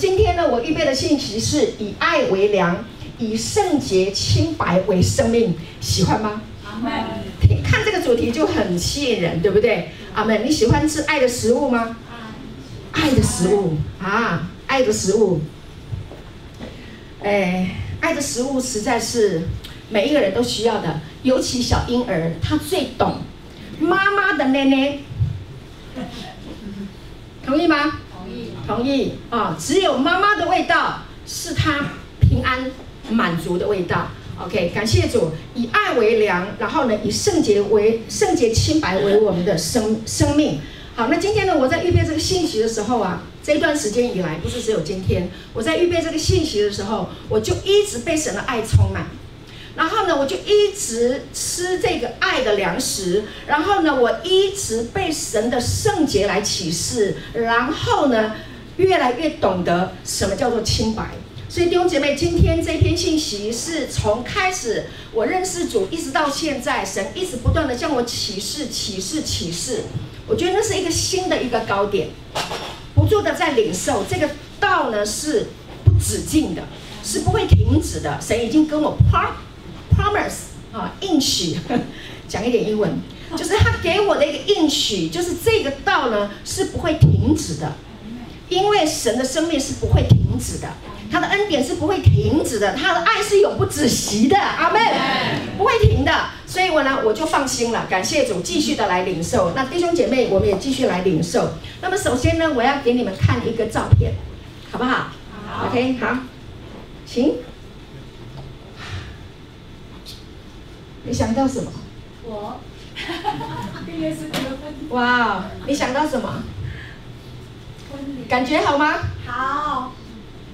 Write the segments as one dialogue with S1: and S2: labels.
S1: 今天呢，我预备的信息是以爱为粮，以圣洁清白为生命，喜欢吗？阿门。看这个主题就很吸引人，对不对？阿门。你喜欢吃爱的食物吗？爱的食物啊，爱的食物。哎，爱的食物实在是每一个人都需要的，尤其小婴儿，他最懂妈妈的奶奶。同意吗？同意。啊！只有妈妈的味道是他平安满足的味道。OK，感谢主，以爱为粮，然后呢，以圣洁为圣洁清白为我们的生生命。好，那今天呢，我在预备这个信息的时候啊，这一段时间以来，不是只有今天，我在预备这个信息的时候，我就一直被神的爱充满。然后呢，我就一直吃这个爱的粮食。然后呢，我一直被神的圣洁来启示。然后呢，越来越懂得什么叫做清白。所以弟兄姐妹，今天这篇信息是从开始我认识主，一直到现在，神一直不断的向我启示、启示、启示。我觉得那是一个新的一个高点，不住的在领受这个道呢，是不止境的，是不会停止的。神已经跟我 promise 啊，应许，讲一点英文，就是他给我的一个应许，就是这个道呢是不会停止的，因为神的生命是不会停止的，他的恩典是不会停止的，他的爱是永不止息的，阿门，不会停的。所以我呢，我就放心了，感谢主，继续的来领受。那弟兄姐妹，我们也继续来领受。那么首先呢，我要给你们看一个照片，好不好？好，OK，好，请。你想到什么？我，哇，你想到什么？感觉好吗？
S2: 好，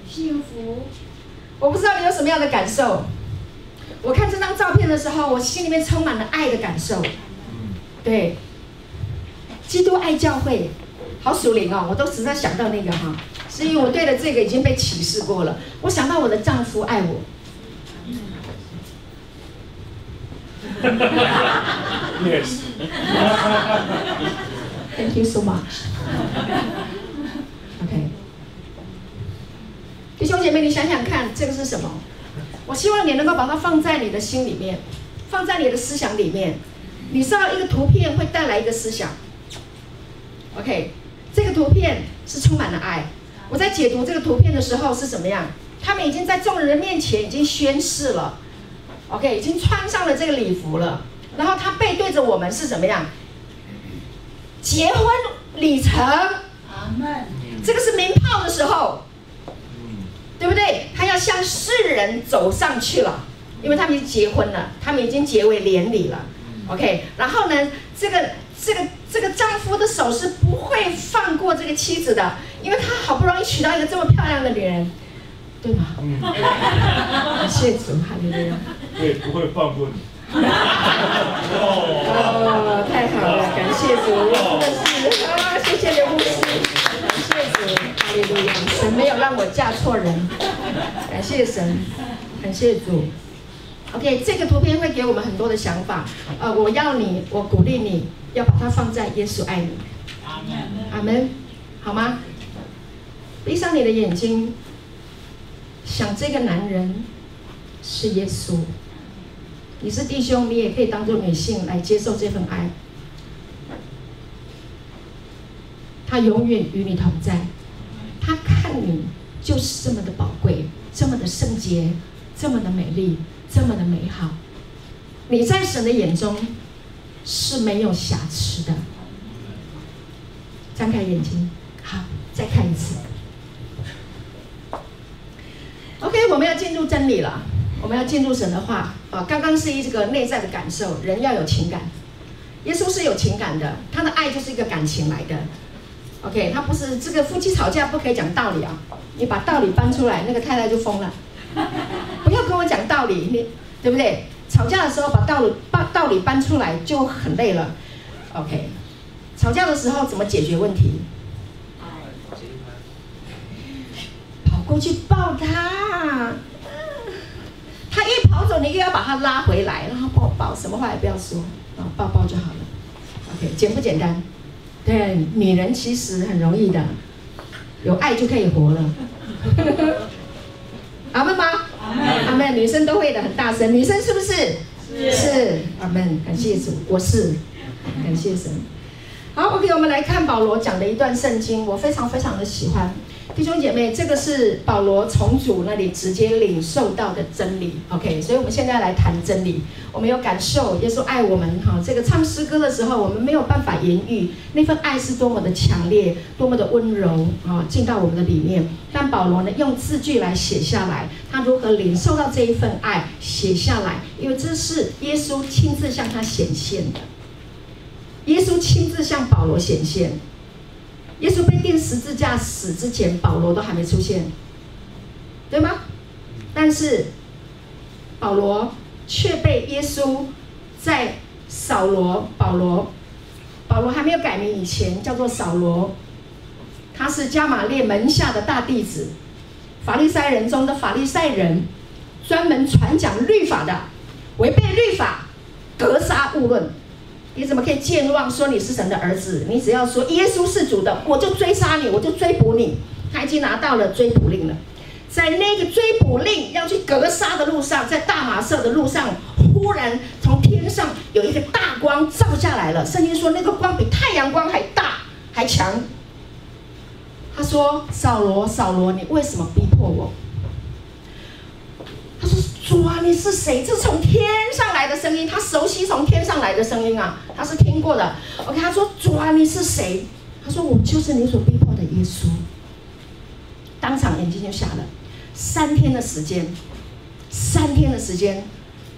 S2: 幸福。
S1: 我不知道你有什么样的感受。我看这张照片的时候，我心里面充满了爱的感受。对，基督爱教会，好属灵哦！我都实在想到那个哈，是因为我对了这个已经被启示过了。我想到我的丈夫爱我。Yes。Thank you so much。OK。弟兄姐妹，你想想看，这个是什么？我希望你能够把它放在你的心里面，放在你的思想里面。你知道一个图片会带来一个思想。OK，这个图片是充满了爱。我在解读这个图片的时候是怎么样？他们已经在众人的面前已经宣誓了。OK，已经穿上了这个礼服了。然后他背对着我们是怎么样？结婚礼成。阿门。这个是鸣炮的时候。对不对？他要向世人走上去了，因为他们已经结婚了，他们已经结为连理了。OK，然后呢，这个这个这个丈夫的手是不会放过这个妻子的，因为他好不容易娶到一个这么漂亮的女人，对吗？嗯。谢主，哈利路亚。
S3: 对，不会放过你。
S1: 哦，太好了，感谢主，真的是啊，谢谢刘。哈利路亚！神没有让我嫁错人，感谢神，感谢主。OK，这个图片会给我们很多的想法。呃，我要你，我鼓励你要把它放在耶稣爱你。阿门，阿门，好吗？闭上你的眼睛，想这个男人是耶稣。你是弟兄，你也可以当做女性来接受这份爱。他永远与你同在。你就是这么的宝贵，这么的圣洁，这么的美丽，这么的美好。你在神的眼中是没有瑕疵的。张开眼睛，好，再看一次。OK，我们要进入真理了，我们要进入神的话啊。刚刚是一个内在的感受，人要有情感。耶稣是有情感的，他的爱就是一个感情来的。OK，他不是这个夫妻吵架不可以讲道理啊！你把道理搬出来，那个太太就疯了。不要跟我讲道理，你对不对？吵架的时候把道理把道理搬出来就很累了。OK，吵架的时候怎么解决问题？跑过去抱他，他一跑走，你又要把他拉回来，然后抱抱，什么话也不要说，啊，抱抱就好了。OK，简不简单？对，女人其实很容易的，有爱就可以活了。阿门吗？阿门。女生都会的，很大声。女生是不是？是。是。阿门。感谢主，我是。感谢神。好，OK，我们来看保罗讲的一段圣经，我非常非常的喜欢。弟兄姐妹，这个是保罗从主那里直接领受到的真理。OK，所以我们现在来谈真理。我们有感受，耶稣爱我们。哈，这个唱诗歌的时候，我们没有办法言喻那份爱是多么的强烈，多么的温柔啊，进到我们的里面。但保罗呢，用字句来写下来，他如何领受到这一份爱，写下来，因为这是耶稣亲自向他显现的。耶稣亲自向保罗显现。耶稣被钉十字架死之前，保罗都还没出现，对吗？但是保罗却被耶稣在扫罗、保罗、保罗还没有改名以前叫做扫罗，他是加玛列门下的大弟子，法利赛人中的法利赛人，专门传讲律法的，违背律法，格杀勿论。你怎么可以健忘说你是神的儿子？你只要说耶稣是主的，我就追杀你，我就追捕你。他已经拿到了追捕令了，在那个追捕令要去格杀的路上，在大马色的路上，忽然从天上有一个大光照下来了。圣经说那个光比太阳光还大还强。他说：“扫罗，扫罗，你为什么逼迫我？”他说。主啊，你是谁？这是从天上来的声音，他熟悉从天上来的声音啊，他是听过的。OK，他说：“主啊，你是谁？”他说：“我就是你所逼迫的耶稣。”当场眼睛就瞎了。三天的时间，三天的时间，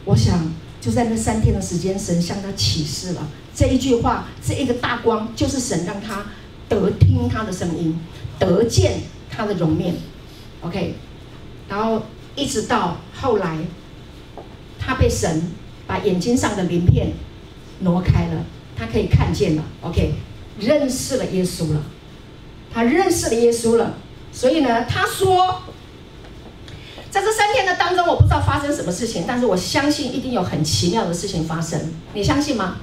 S1: 我想就在那三天的时间，神向他启示了这一句话，这一个大光就是神让他得听他的声音，得见他的容面。OK，然后。一直到后来，他被神把眼睛上的鳞片挪开了，他可以看见了。OK，认识了耶稣了，他认识了耶稣了。所以呢，他说，在这三天的当中，我不知道发生什么事情，但是我相信一定有很奇妙的事情发生。你相信吗？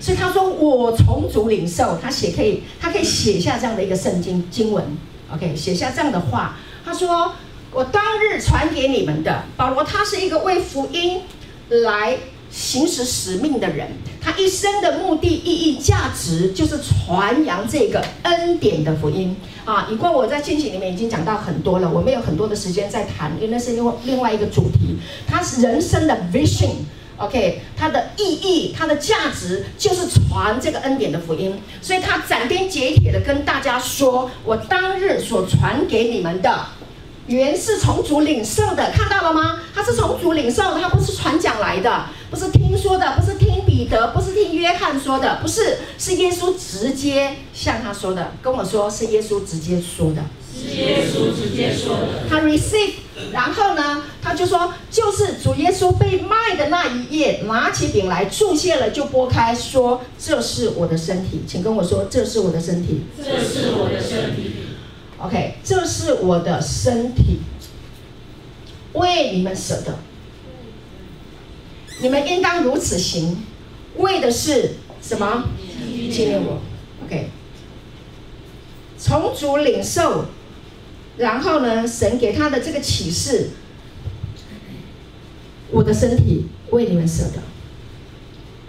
S1: 所以他说，我从主领受，他写可以，他可以写下这样的一个圣经经文。OK，写下这样的话，他说。我当日传给你们的保罗，他是一个为福音来行使使命的人。他一生的目的、意义、价值，就是传扬这个恩典的福音啊。以过我在信息里面已经讲到很多了，我没有很多的时间再谈，因为那是另外另外一个主题。他是人生的 vision，OK，他的意义、他的价值就是传这个恩典的福音。所以他斩钉截铁的跟大家说：“我当日所传给你们的。”原是从主领受的，看到了吗？他是从主领受的，他不是传讲来的，不是听说的，不是听彼得，不是听约翰说的，不是，是耶稣直接向他说的。跟我说是耶稣直接说的，
S3: 是耶稣直接说的。
S1: 他 receive，然后呢，他就说，就是主耶稣被卖的那一夜，拿起饼来注谢了，就拨开，说这是我的身体，请跟我说这是我的身体，
S3: 这是我的身体。
S1: OK，这是我的身体，为你们舍的，你们应当如此行，为的是什么？纪念我。OK，从主领受，然后呢，神给他的这个启示，我的身体为你们舍的。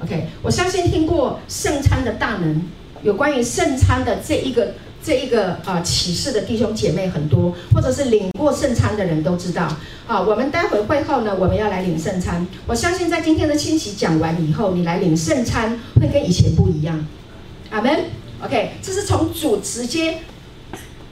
S1: OK，我相信听过圣餐的大能，有关于圣餐的这一个。这一个啊启示的弟兄姐妹很多，或者是领过圣餐的人都知道啊。我们待会会后呢，我们要来领圣餐。我相信在今天的清洗讲完以后，你来领圣餐会跟以前不一样。阿门。OK，这是从主直接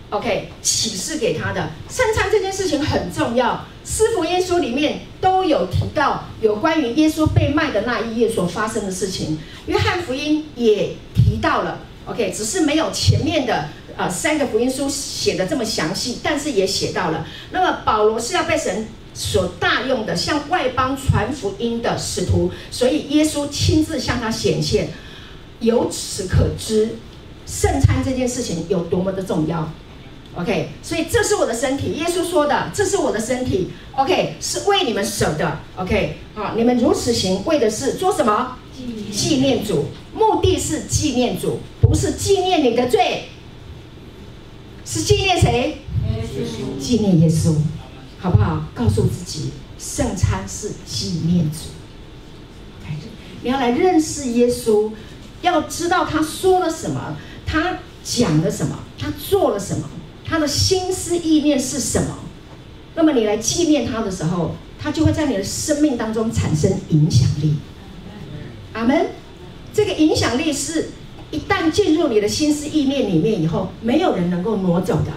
S1: OK 启示给他的圣餐这件事情很重要。四福音书里面都有提到有关于耶稣被卖的那一夜所发生的事情。约翰福音也提到了。OK，只是没有前面的呃三个福音书写的这么详细，但是也写到了。那么保罗是要被神所大用的，向外邦传福音的使徒，所以耶稣亲自向他显现。由此可知，圣餐这件事情有多么的重要。OK，所以这是我的身体，耶稣说的，这是我的身体。OK，是为你们舍的。OK，好，你们如此行，为的是做什么？纪念主，目的是纪念主，不是纪念你的罪，是纪念谁？纪念耶稣，好不好？告诉自己，圣餐是纪念主。你要来认识耶稣，要知道他说了什么，他讲了什么，他做了什么，他的心思意念是什么。那么你来纪念他的时候，他就会在你的生命当中产生影响力。阿门。这个影响力是一旦进入你的心思意念里面以后，没有人能够挪走的。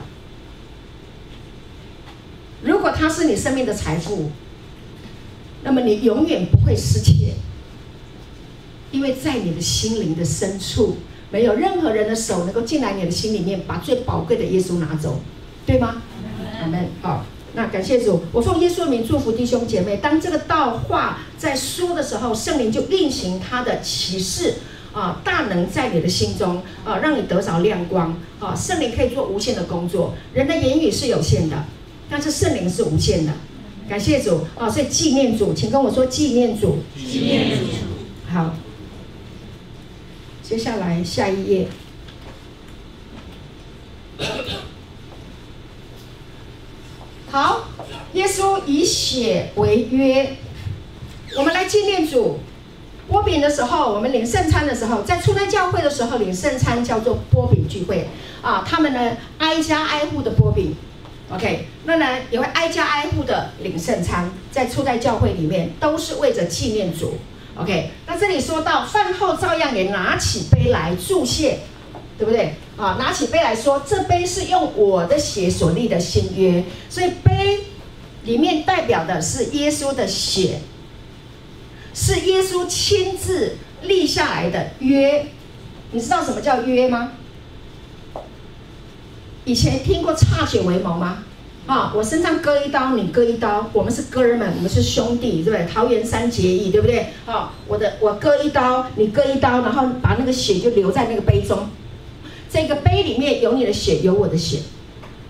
S1: 如果他是你生命的财富，那么你永远不会失窃。因为在你的心灵的深处，没有任何人的手能够进来你的心里面，把最宝贵的耶稣拿走，对吗？阿门。好，那感谢主，我奉耶稣的名祝福弟兄姐妹。当这个道话在说的时候，圣灵就运行他的启示啊，大能在你的心中啊，让你得着亮光啊。圣灵可以做无限的工作，人的言语是有限的，但是圣灵是无限的。感谢主啊，所以纪念主，请跟我说纪念主，
S3: 纪念主。
S1: 好。接下来下一页，好，耶稣以血为约，我们来纪念主。波饼的时候，我们领圣餐的时候，在初代教会的时候领圣餐叫做波饼聚会啊。他们呢挨家挨户的波饼，OK，那呢也会挨家挨户的领圣餐，在初代教会里面都是为着纪念主。OK，那这里说到饭后照样也拿起杯来祝谢，对不对？啊，拿起杯来说，这杯是用我的血所立的新约，所以杯里面代表的是耶稣的血，是耶稣亲自立下来的约。你知道什么叫约吗？以前听过歃血为盟吗？啊，我身上割一刀，你割一刀，我们是哥们，我们是兄弟，对不对？桃园三结义，对不对？啊，我的我割一刀，你割一刀，然后把那个血就留在那个杯中，这个杯里面有你的血，有我的血，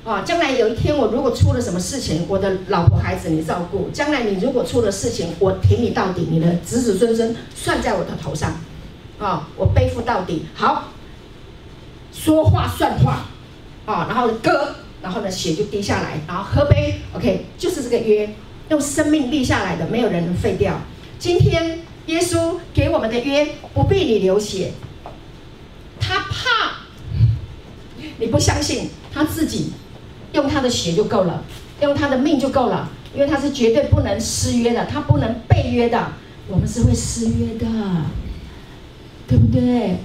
S1: 啊，将来有一天我如果出了什么事情，我的老婆孩子你照顾；将来你如果出了事情，我挺你到底，你的子子孙孙算在我的头上，啊，我背负到底。好，说话算话，啊，然后割。然后呢，血就滴下来，然后喝杯，OK，就是这个约，用生命立下来的，没有人能废掉。今天耶稣给我们的约，不必你流血，他怕你不相信，他自己用他的血就够了，用他的命就够了，因为他是绝对不能失约的，他不能背约的，我们是会失约的，对不对？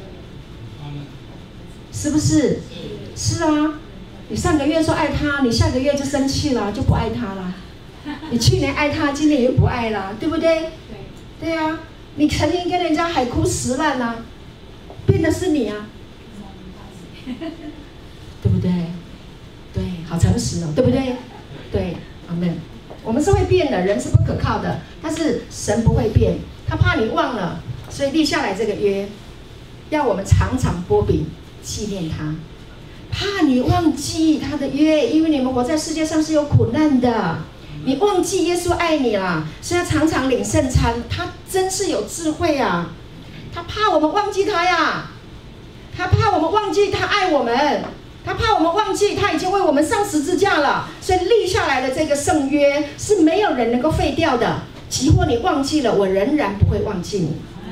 S1: 是不是？是啊。你上个月说爱他，你下个月就生气了，就不爱他了。你去年爱他，今年又不爱了，对不对？对。对啊，你曾经跟人家海枯石烂啊，变的是你啊，对不对？好诚实哦，对不对？对，阿门。我们是会变的，人是不可靠的，但是神不会变，他怕你忘了，所以立下来这个约，要我们常常波饼纪念他。怕你忘记他的约，因为你们活在世界上是有苦难的。你忘记耶稣爱你了，所以要常常领圣餐。他真是有智慧啊！他怕我们忘记他呀，他怕我们忘记他爱我们，他怕我们忘记他已经为我们上十字架了。所以立下来的这个圣约是没有人能够废掉的。即或你忘记了，我仍然不会忘记你。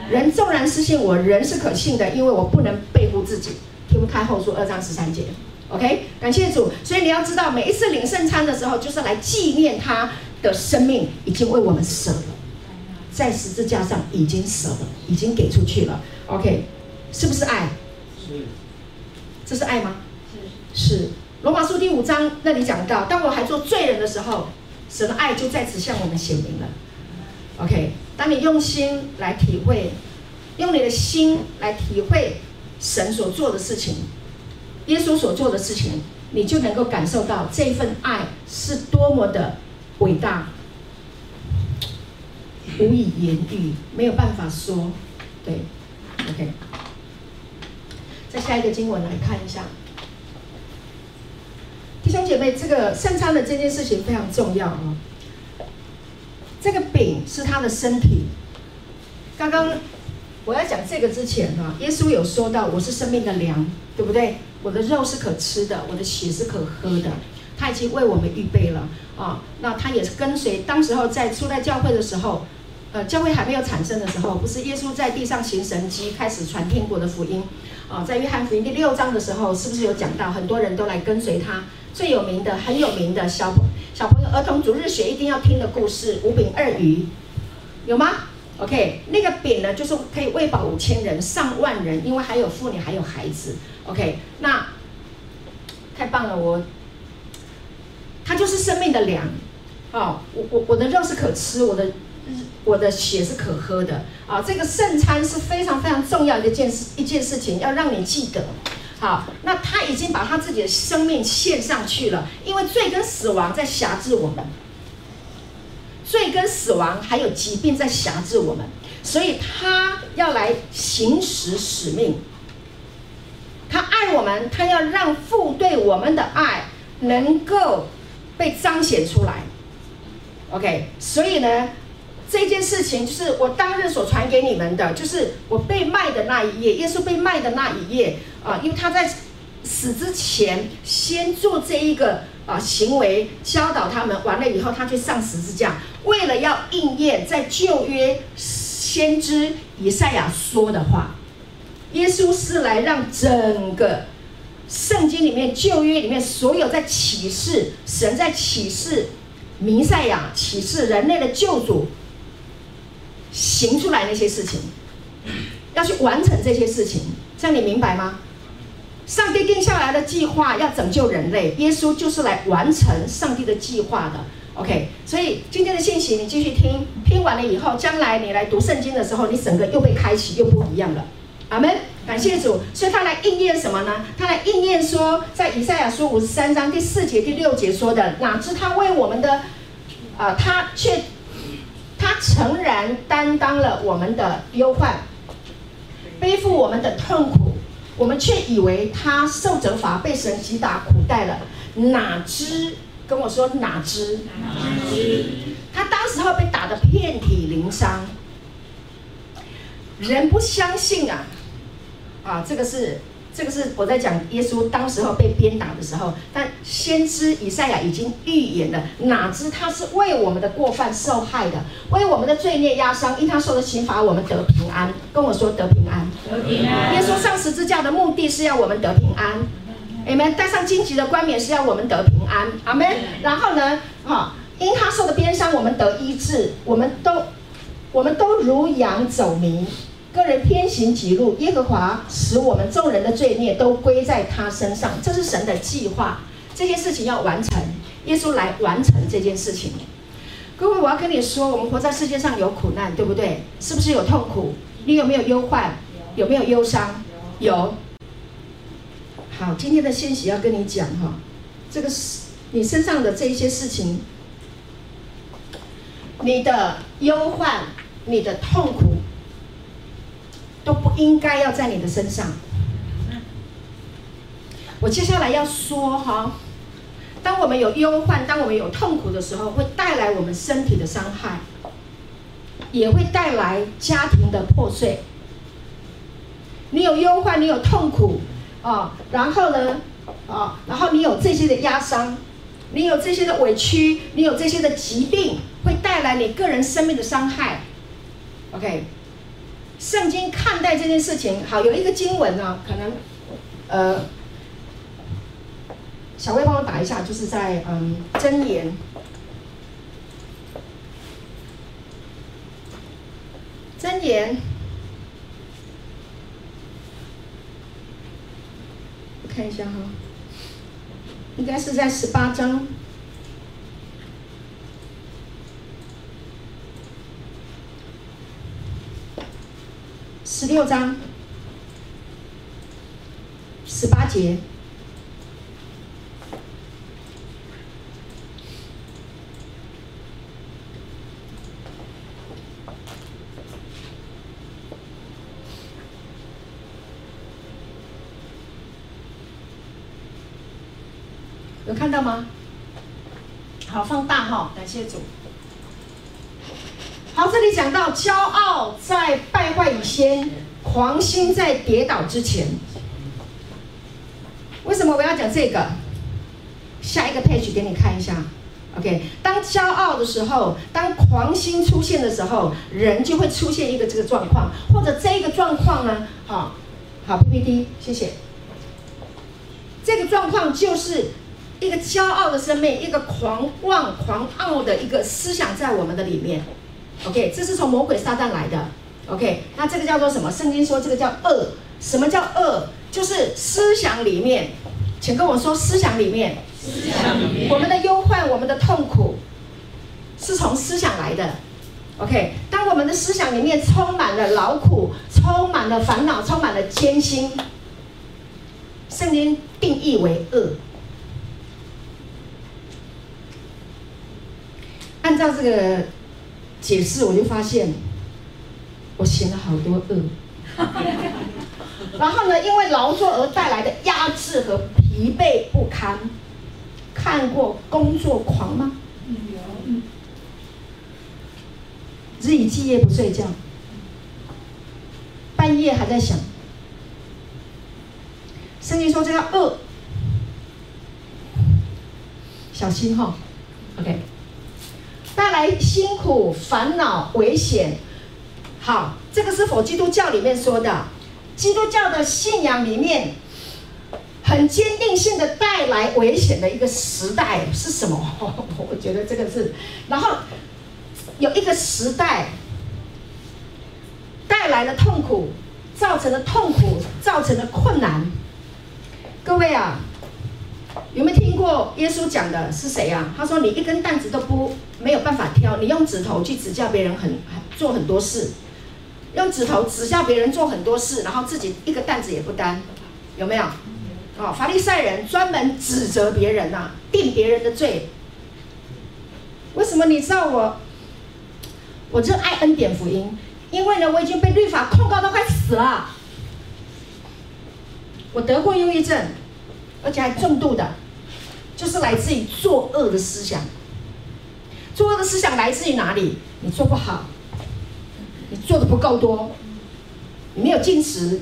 S1: 人纵然失信，我人是可信的，因为我不能背负自己。听不太后书二章十三节，OK，感谢主。所以你要知道，每一次领圣餐的时候，就是来纪念他的生命已经为我们舍了，在十字架上已经舍了，已经给出去了。OK，是不是爱？是。这是爱吗？是。罗马书第五章那里讲到，当我还做罪人的时候，神的爱就在此向我们显明了。OK，当你用心来体会，用你的心来体会。神所做的事情，耶稣所做的事情，你就能够感受到这份爱是多么的伟大，无以言喻，没有办法说。对，OK。再下一个经文来看一下，弟兄姐妹，这个圣餐的这件事情非常重要哦。这个饼是他的身体，刚刚。我要讲这个之前呢，耶稣有说到我是生命的粮，对不对？我的肉是可吃的，我的血是可喝的。他已经为我们预备了啊。那他也是跟随，当时候在初代教会的时候，呃，教会还没有产生的时候，不是耶稣在地上行神迹，开始传天国的福音啊。在约翰福音第六章的时候，是不是有讲到很多人都来跟随他？最有名的、很有名的小小朋友儿童主日学一定要听的故事：五饼二鱼，有吗？OK，那个饼呢，就是可以喂饱五千人、上万人，因为还有妇女，还有孩子。OK，那太棒了，我，它就是生命的粮。哦，我我我的肉是可吃，我的我的血是可喝的。啊，这个圣餐是非常非常重要的一件事，一件事情要让你记得。好，那他已经把他自己的生命献上去了，因为罪跟死亡在辖制我们。罪跟死亡还有疾病在辖制我们，所以他要来行使使命。他爱我们，他要让父对我们的爱能够被彰显出来。OK，所以呢，这件事情就是我当日所传给你们的，就是我被卖的那一夜，耶稣被卖的那一夜啊，因为他在死之前先做这一个。啊，行为教导他们完了以后，他去上十字架，为了要应验在旧约先知以赛亚说的话。耶稣是来让整个圣经里面旧约里面所有在启示神在启示弥赛亚启示人类的救主行出来那些事情，要去完成这些事情，这样你明白吗？上帝定下来的计划要拯救人类，耶稣就是来完成上帝的计划的。OK，所以今天的信息你继续听，听完了以后，将来你来读圣经的时候，你整个又被开启，又不一样了。阿门，感谢主。所以他来应验什么呢？他来应验说，在以赛亚书五十三章第四节、第六节说的，哪知他为我们的，啊、呃，他却他诚然担当了我们的忧患，背负我们的痛苦。我们却以为他受责罚，被神击打苦待了，哪知跟我说哪知？哪知他当时候被打得遍体鳞伤，人不相信啊！啊，这个是。这个是我在讲耶稣当时候被鞭打的时候，但先知以赛亚已经预言了，哪知他是为我们的过犯受害的，为我们的罪孽压伤，因他受的刑罚，我们得平安。跟我说得平安，得平安。耶稣上十字架的目的是要我们得平安，阿门。戴上荆棘的冠冕是要我们得平安，阿门。然后呢，哈，因他受的鞭伤，我们得医治，我们都，我们都如羊走迷。个人偏行己路，耶和华使我们众人的罪孽都归在他身上，这是神的计划。这件事情要完成，耶稣来完成这件事情。各位，我要跟你说，我们活在世界上有苦难，对不对？是不是有痛苦？你有没有忧患？有没有忧伤？有。好，今天的信息要跟你讲哈，这个是你身上的这些事情，你的忧患，你的痛苦。都不应该要在你的身上。我接下来要说哈，当我们有忧患，当我们有痛苦的时候，会带来我们身体的伤害，也会带来家庭的破碎。你有忧患，你有痛苦啊，然后呢，啊，然后你有这些的压伤，你有这些的委屈，你有这些的疾病，会带来你个人生命的伤害。OK。圣经看待这件事情，好，有一个经文呢，可能，呃，小薇帮我打一下，就是在嗯箴言，箴言，我看一下哈，应该是在十八章。十六章十八节，有看到吗？好，放大哈，感谢主。好，这里讲到骄傲在先，狂心在跌倒之前。为什么我要讲这个？下一个 page 给你看一下。OK，当骄傲的时候，当狂心出现的时候，人就会出现一个这个状况，或者这个状况呢，好，好 PPT，谢谢。这个状况就是一个骄傲的生命，一个狂妄、狂傲的一个思想在我们的里面。OK，这是从魔鬼撒旦来的。OK，那这个叫做什么？圣经说这个叫恶。什么叫恶？就是思想里面，请跟我说，思想里面。
S3: 思想里面，
S1: 我们的忧患，我们的痛苦，是从思想来的。OK，当我们的思想里面充满了劳苦，充满了烦恼，充满了艰辛，圣经定义为恶。按照这个解释，我就发现我行了好多恶。然后呢，因为劳作而带来的压制和疲惫不堪。看过工作狂吗？有。日以继夜不睡觉，半夜还在想。圣经说这叫恶，小心哈、哦。OK，带来辛苦、烦恼、危险。好，这个是否基督教里面说的？基督教的信仰里面。很坚定性的带来危险的一个时代是什么？我觉得这个是，然后有一个时代带来了痛苦，造成了痛苦，造成了困难。各位啊，有没有听过耶稣讲的是谁啊？他说：“你一根担子都不没有办法挑，你用指头去指教别人很做很多事，用指头指向别人做很多事，然后自己一个担子也不担，有没有？”哦，法利赛人专门指责别人呐、啊，定别人的罪。为什么你知道我？我热爱恩典福音，因为呢，我已经被律法控告到快死了。我得过忧郁症，而且还重度的，就是来自于作恶的思想。作恶的思想来自于哪里？你做不好，你做的不够多，你没有禁食。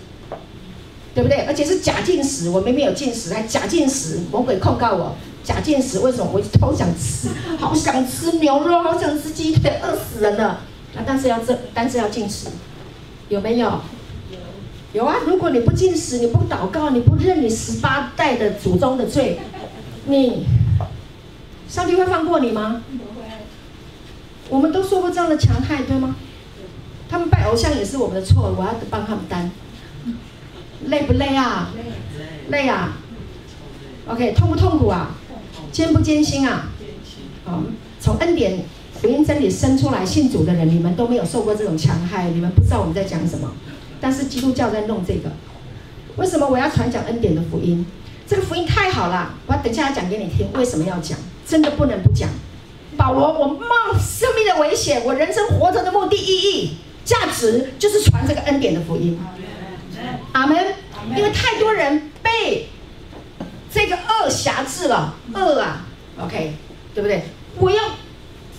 S1: 对不对？而且是假禁食，我明明有禁食，还假禁食，魔鬼控告我假禁食。为什么？我好想吃，好想吃牛肉，好想吃鸡腿，饿死人了。啊，但是要这，但是要禁食，有没有？有。有啊！如果你不禁食，你不祷告，你不认你十八代的祖宗的罪，你，上帝会放过你吗？不会。我们都受过这样的强害，对吗？他们拜偶像也是我们的错，我要帮他们担。累不累啊？累啊。OK，痛不痛苦啊？艰不艰辛啊？好，从恩典福音真理生出来信主的人，你们都没有受过这种强害，你们不知道我们在讲什么。但是基督教在弄这个，为什么我要传讲恩典的福音？这个福音太好了，我要等下要讲给你听。为什么要讲？真的不能不讲。保罗，我冒生命的危险，我人生活着的目的、意义、价值，就是传这个恩典的福音。阿门，因为太多人被这个恶辖制了，恶啊，OK，对不对？我要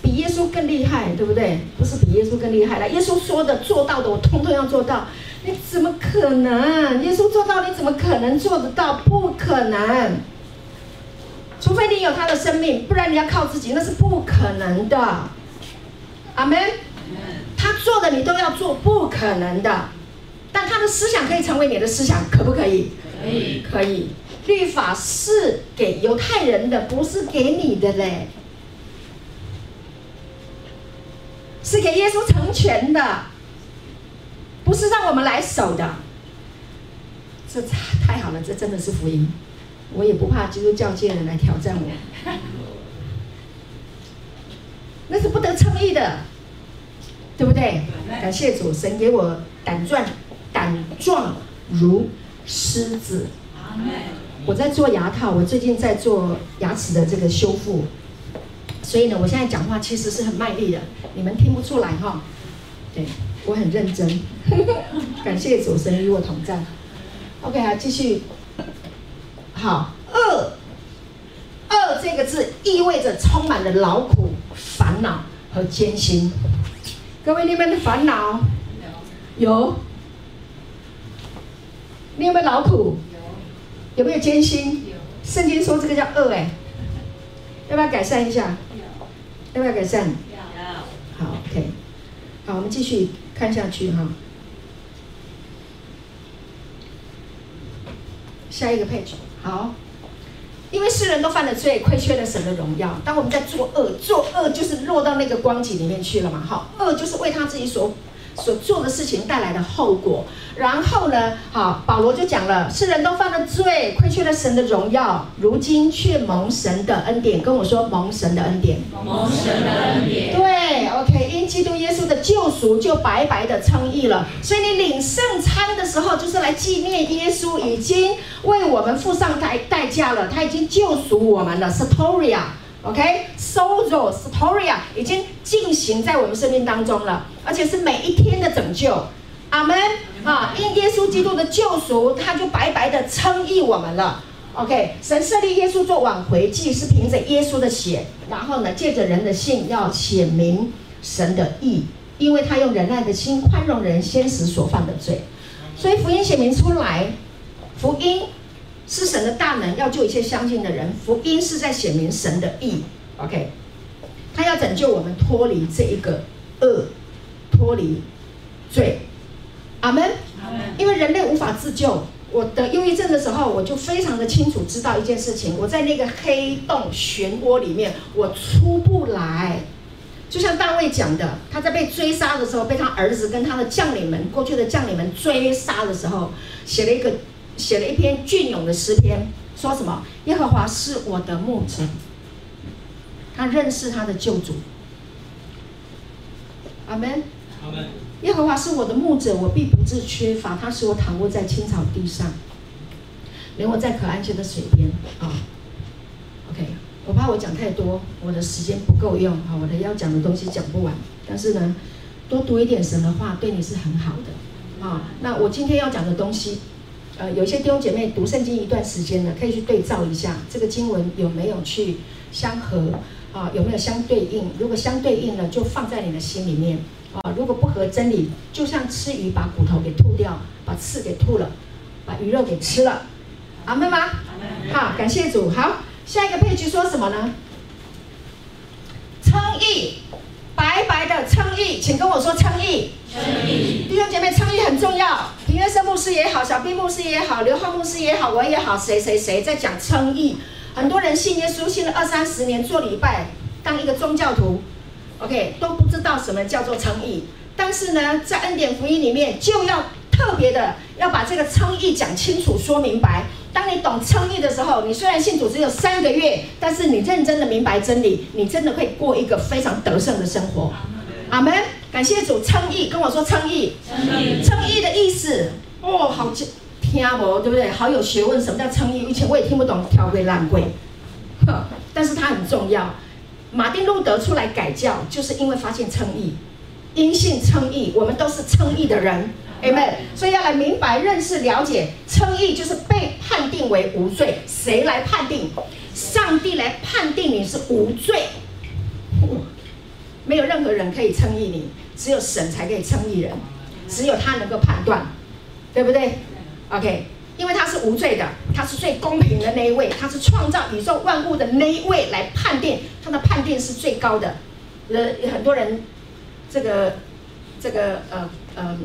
S1: 比耶稣更厉害，对不对？不是比耶稣更厉害了，耶稣说的、做到的，我通通要做到。你怎么可能？耶稣做到，你怎么可能做得到？不可能，除非你有他的生命，不然你要靠自己，那是不可能的。阿门，他做的你都要做，不可能的。但他的思想可以成为你的思想，可不可以？可以，可以。律法是给犹太人的，不是给你的嘞，是给耶稣成全的，不是让我们来守的。这太好了，这真的是福音，我也不怕基督教界的人来挑战我，那是不得称义的，对不对？感谢主，神给我胆壮。胆壮如狮子。我在做牙套，我最近在做牙齿的这个修复，所以呢，我现在讲话其实是很卖力的，你们听不出来哈？对，我很认真。感谢主神与我同在。OK 啊，继续。好，恶，恶这个字意味着充满了劳苦、烦恼和艰辛。各位，你们的烦恼有？有你有没有劳苦？有。有没有艰辛？有。圣经说这个叫恶哎，要不要改善一下？要不要改善？
S3: 要。
S1: 好，OK。好，我们继续看下去哈。下一个 page。好。因为世人都犯了罪，亏缺了神的荣耀。当我们在作恶，作恶就是落到那个光景里面去了嘛。好，恶就是为他自己所所做的事情带来的后果。然后呢，好，保罗就讲了，世人都犯了罪，亏缺了神的荣耀，如今却蒙神的恩典。跟我说，蒙神的恩典。
S3: 蒙神的恩典。
S1: 对，OK，因基督耶稣的救赎，就白白的称义了。所以你领圣餐的时候，就是来纪念耶稣已经为我们付上代代价了，他已经救赎我们了。Soteria。OK，Sozo Soteria 已经进行在我们生命当中了，而且是每一天的拯救。阿门啊！因耶稣基督的救赎，他就白白的称义我们了。OK，神设立耶稣做挽回祭，是凭着耶稣的血，然后呢，借着人的信要显明神的义，因为他用仁爱的心宽容人先时所犯的罪，所以福音显明出来，福音。是神的大能，要救一切相信的人。福音是在显明神的意，OK，他要拯救我们脱离这一个恶，脱离罪。阿门。阿门。因为人类无法自救。我得忧郁症的时候，我就非常的清楚知道一件事情：我在那个黑洞漩涡里面，我出不来。就像大卫讲的，他在被追杀的时候，被他儿子跟他的将领们，过去的将领们追杀的时候，写了一个。写了一篇隽永的诗篇，说什么？耶和华是我的牧者，他认识他的救主。阿门。阿门。耶和华是我的牧者，我必不致缺乏。他使我躺卧在青草地上，领我在可安全的水边。啊，OK，我怕我讲太多，我的时间不够用，好，我的要讲的东西讲不完。但是呢，多读一点神的话，对你是很好的。啊，那我今天要讲的东西。呃，有些弟兄姐妹读圣经一段时间了，可以去对照一下这个经文有没有去相合啊，有没有相对应？如果相对应了，就放在你的心里面啊；如果不合真理，就像吃鱼把骨头给吐掉，把刺给吐了，把鱼肉给吃了。阿门吗？好，感谢主。好，下一个 page 说什么呢？称义，白白的称义，请跟我说称义。弟兄姐妹，称义很重要。平安生牧师也好，小兵牧师也好，刘浩牧师也好，我也好，谁谁谁在讲称义？很多人信耶稣，信了二三十年，做礼拜，当一个宗教徒，OK，都不知道什么叫做称义。但是呢，在恩典福音里面，就要特别的要把这个称义讲清楚、说明白。当你懂称义的时候，你虽然信主只有三个月，但是你认真的明白真理，你真的会过一个非常得胜的生活。阿门。感谢主，称义，跟我说称义。称义的意思，哦，好听不，对不对？好有学问。什么叫称义？以前我也听不懂，挑贵烂贵。哼，但是它很重要。马丁路德出来改教，就是因为发现称义，因信称义，我们都是称义的人。Amen。所以要来明白、认识、了解，称义就是被判定为无罪。谁来判定？上帝来判定你是无罪。没有任何人可以称义你。只有神才可以称义人，只有他能够判断，对不对？OK，因为他是无罪的，他是最公平的那一位，他是创造宇宙万物的那一位来判定，他的判定是最高的。呃，很多人这个这个呃呃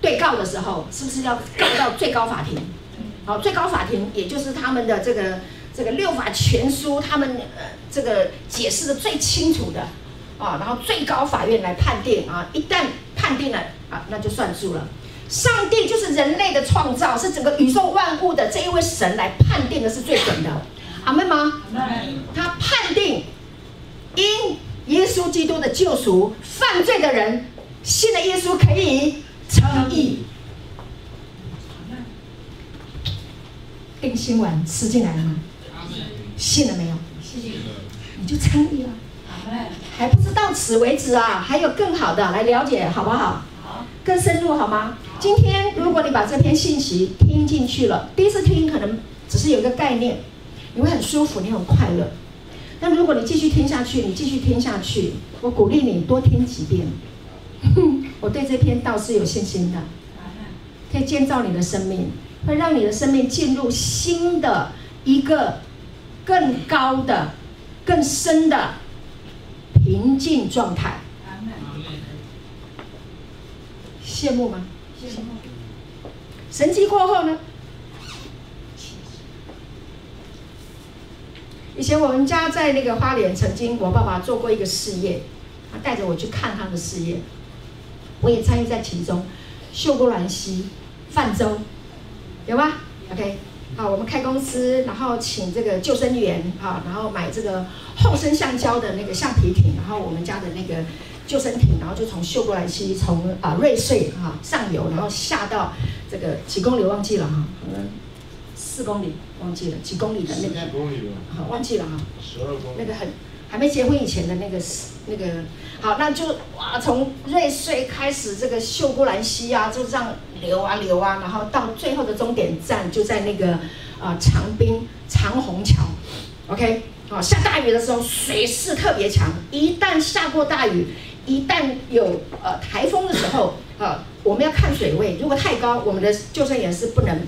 S1: 对告的时候，是不是要告到最高法庭？好，最高法庭也就是他们的这个这个六法全书，他们呃这个解释的最清楚的。啊，然后最高法院来判定啊，一旦判定了啊，那就算数了。上帝就是人类的创造，是整个宇宙万物的这一位神来判定的是最准的。阿门吗？他判定因耶稣基督的救赎，犯罪的人信了耶稣可以称义。定心丸吃进来了吗？信了没有？信了。你就称义了。还不是到此为止啊，还有更好的来了解，好不好？更深入好吗？今天如果你把这篇信息听进去了，第一次听可能只是有一个概念，你会很舒服，你很快乐。但如果你继续听下去，你继续听下去，我鼓励你多听几遍。我对这篇道是有信心的，可以建造你的生命，会让你的生命进入新的一个更高的。更深的平静状态。羡慕吗？羡慕。神迹过后呢？以前我们家在那个花莲，曾经我爸爸做过一个事业，他带着我去看他的事业，我也参与在其中。秀姑峦溪泛舟，有吗？OK，好，我们开公司，然后请这个救生员啊，然后买这个后生橡胶的那个橡皮艇，然后我们家的那个救生艇，然后就从秀过来溪从啊瑞穗啊上游，然后下到这个几公里忘记了哈，可能四公里忘记了几公里的那个，好忘记了哈，十二公里，那个很还没结婚以前的那个那个。好，那就哇，从瑞穗开始，这个秀姑峦溪啊，就这样流啊流啊，然后到最后的终点站就在那个啊、长滨长虹桥，OK，好，下大雨的时候水势特别强，一旦下过大雨，一旦有呃台风的时候，呃，我们要看水位，如果太高，我们的救生员是不能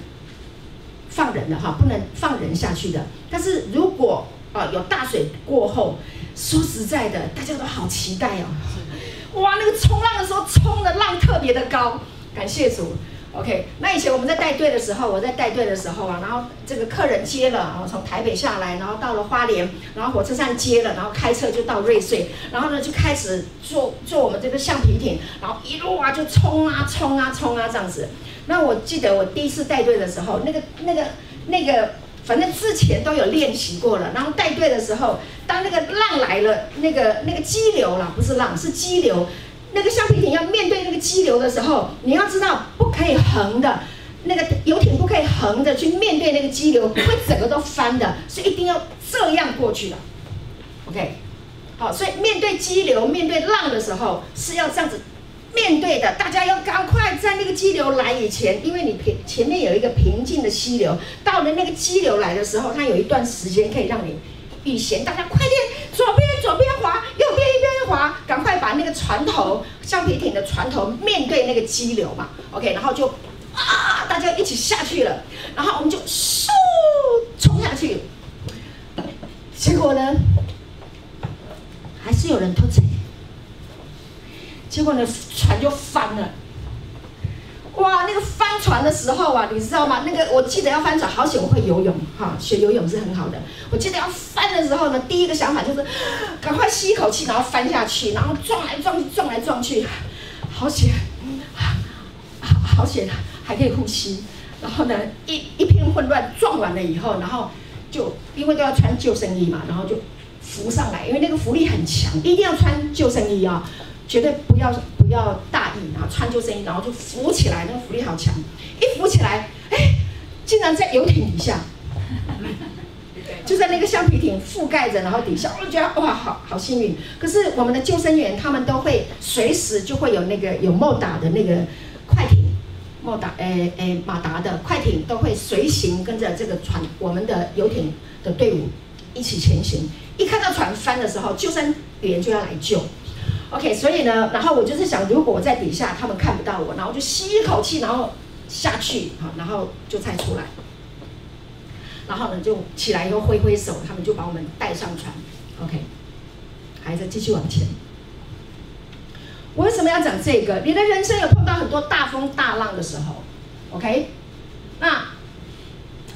S1: 放人的哈，不能放人下去的。但是如果啊有大水过后，说实在的，大家都好期待哦！哇，那个冲浪的时候，冲的浪特别的高，感谢主。OK，那以前我们在带队的时候，我在带队的时候啊，然后这个客人接了，然后从台北下来，然后到了花莲，然后火车站接了，然后开车就到瑞穗，然后呢就开始坐坐我们这个橡皮艇，然后一路啊就冲啊冲啊冲啊这样子。那我记得我第一次带队的时候，那个那个那个。反正之前都有练习过了，然后带队的时候，当那个浪来了，那个那个激流了，不是浪，是激流，那个橡皮艇要面对那个激流的时候，你要知道不可以横的，那个游艇不可以横着去面对那个激流，会整个都翻的，所以一定要这样过去的。OK，好，所以面对激流、面对浪的时候是要这样子。面对的，大家要赶快在那个激流来以前，因为你平前面有一个平静的溪流，到了那个激流来的时候，它有一段时间可以让你避险。大家快点，左边左边划，右边一边划，赶快把那个船头橡皮艇的船头面对那个激流嘛。OK，然后就啊，大家一起下去了，然后我们就咻冲下去，结果呢，还是有人偷贼。结果呢，船就翻了。哇，那个翻船的时候啊，你知道吗？那个我记得要翻船，好险我会游泳哈，学游泳是很好的。我记得要翻的时候呢，第一个想法就是赶快吸一口气，然后翻下去，然后撞来撞去，撞来撞去，好险，好险还可以呼吸。然后呢，一一片混乱，撞完了以后，然后就因为都要穿救生衣嘛，然后就浮上来，因为那个浮力很强，一定要穿救生衣啊。绝对不要不要大意，然后穿救生衣，然后就浮起来，那个浮力好强，一浮起来，哎，竟然在游艇底下，就在那个橡皮艇覆盖着，然后底下，我觉得哇，好好幸运。可是我们的救生员他们都会随时就会有那个有莫达的那个快艇，莫达诶诶马达的快艇都会随行跟着这个船，我们的游艇的队伍一起前行。一看到船翻的时候，救生员就要来救。OK，所以呢，然后我就是想，如果我在底下，他们看不到我，然后就吸一口气，然后下去，好，然后就再出来，然后呢就起来以后挥挥手，他们就把我们带上船。OK，还在继续往前。我为什么要讲这个？你的人生有碰到很多大风大浪的时候，OK？那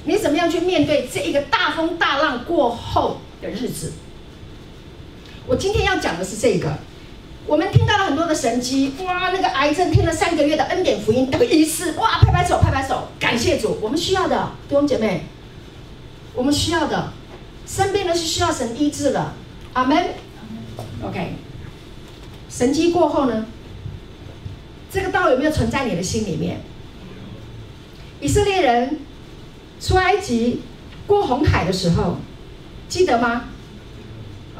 S1: 你怎么样去面对这一个大风大浪过后的日子？我今天要讲的是这个。我们听到了很多的神迹，哇！那个癌症听了三个月的恩典福音得医治，哇！拍拍手，拍拍手，感谢主。我们需要的弟兄姐妹，我们需要的，生病的是需要神医治的，阿门。OK，神迹过后呢？这个道有没有存在你的心里面？以色列人出埃及过红海的时候，记得吗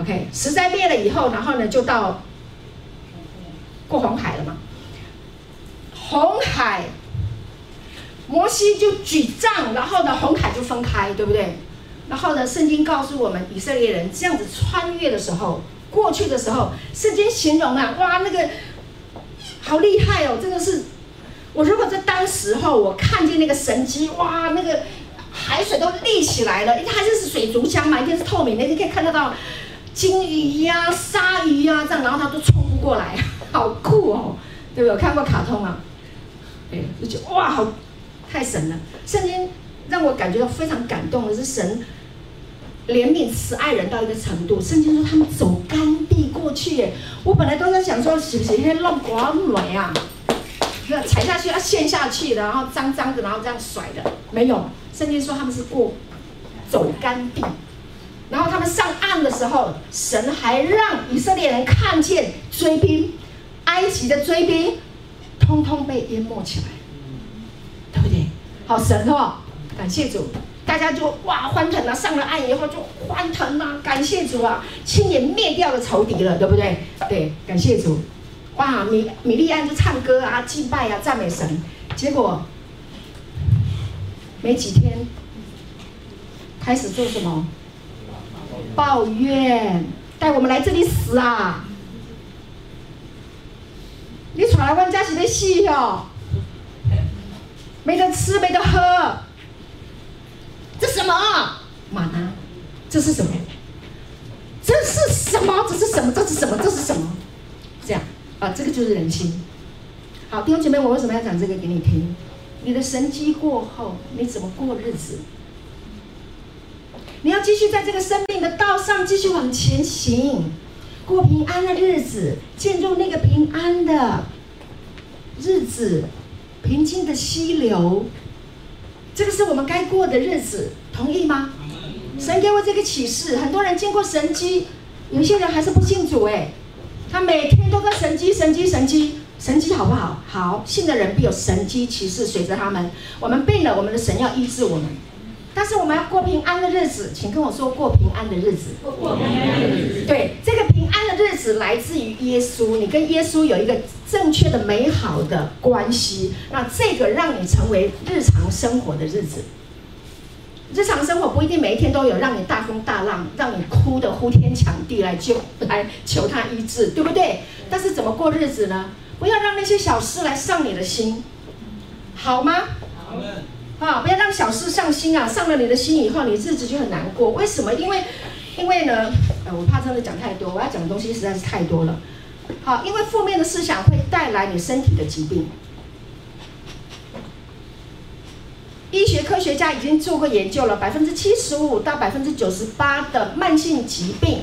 S1: ？OK，十灾灭了以后，然后呢就到。过红海了吗？红海，摩西就举杖，然后呢，红海就分开，对不对？然后呢，圣经告诉我们，以色列人这样子穿越的时候，过去的时候，圣经形容啊，哇，那个好厉害哦，真的是，我如果在当时候，我看见那个神迹，哇，那个海水都立起来了，因为它这是水族箱嘛，一定是透明的，你可以看得到。鲸鱼呀、鲨鱼呀这样，然后它都冲不过来，好酷哦，对不对？我看过卡通啊，哎，就觉得哇，好，太神了。圣经让我感觉到非常感动的是神怜悯慈爱人到一个程度。圣经说他们走干地过去耶，我本来都在想说，是不是那弄刮美啊？那踩下去要陷下去的，然后脏脏的，然后这样甩的，没有。圣经说他们是过走干地，然后他们上岸的时候，神还让以色列人看见追兵，埃及的追兵，通通被淹没起来，对不对？好神哦，感谢主，大家就哇欢腾啊！上了岸以后就欢腾啊！感谢主啊，亲眼灭掉了仇敌了，对不对？对，感谢主。哇，米米利暗就唱歌啊，敬拜啊，赞美神。结果没几天，开始做什么？抱怨，带我们来这里死啊！你闯来万家是在戏哟，没得吃，没得喝。这什么？玛拿，这是什么？这是什么？这是什么？这是什么？这是什么？这样。啊，这个就是人心。好，弟兄姐妹，我为什么要讲这个给你听？你的神迹过后，你怎么过日子？你要继续在这个生命的道上继续往前行，过平安的日子，进入那个平安的日子，平静的溪流。这个是我们该过的日子，同意吗？神给我这个启示，很多人经过神机，有些人还是不信主哎。他每天都在神机、神机、神机、神机，好不好？好，信的人必有神机启示随着他们。我们病了，我们的神要医治我们。但是我们要过平安的日子，请跟我说过平安的日子。过平安的日子。对，这个平安的日子来自于耶稣，你跟耶稣有一个正确的、美好的关系，那这个让你成为日常生活的日子。日常生活不一定每一天都有让你大风大浪，让你哭得呼天抢地来救来求他医治，对不对？但是怎么过日子呢？不要让那些小事来伤你的心，好吗？好的。啊，不要让小事上心啊！上了你的心以后，你日子就很难过。为什么？因为，因为呢，呃，我怕真的讲太多，我要讲的东西实在是太多了。好，因为负面的思想会带来你身体的疾病。医学科学家已经做过研究了，百分之七十五到百分之九十八的慢性疾病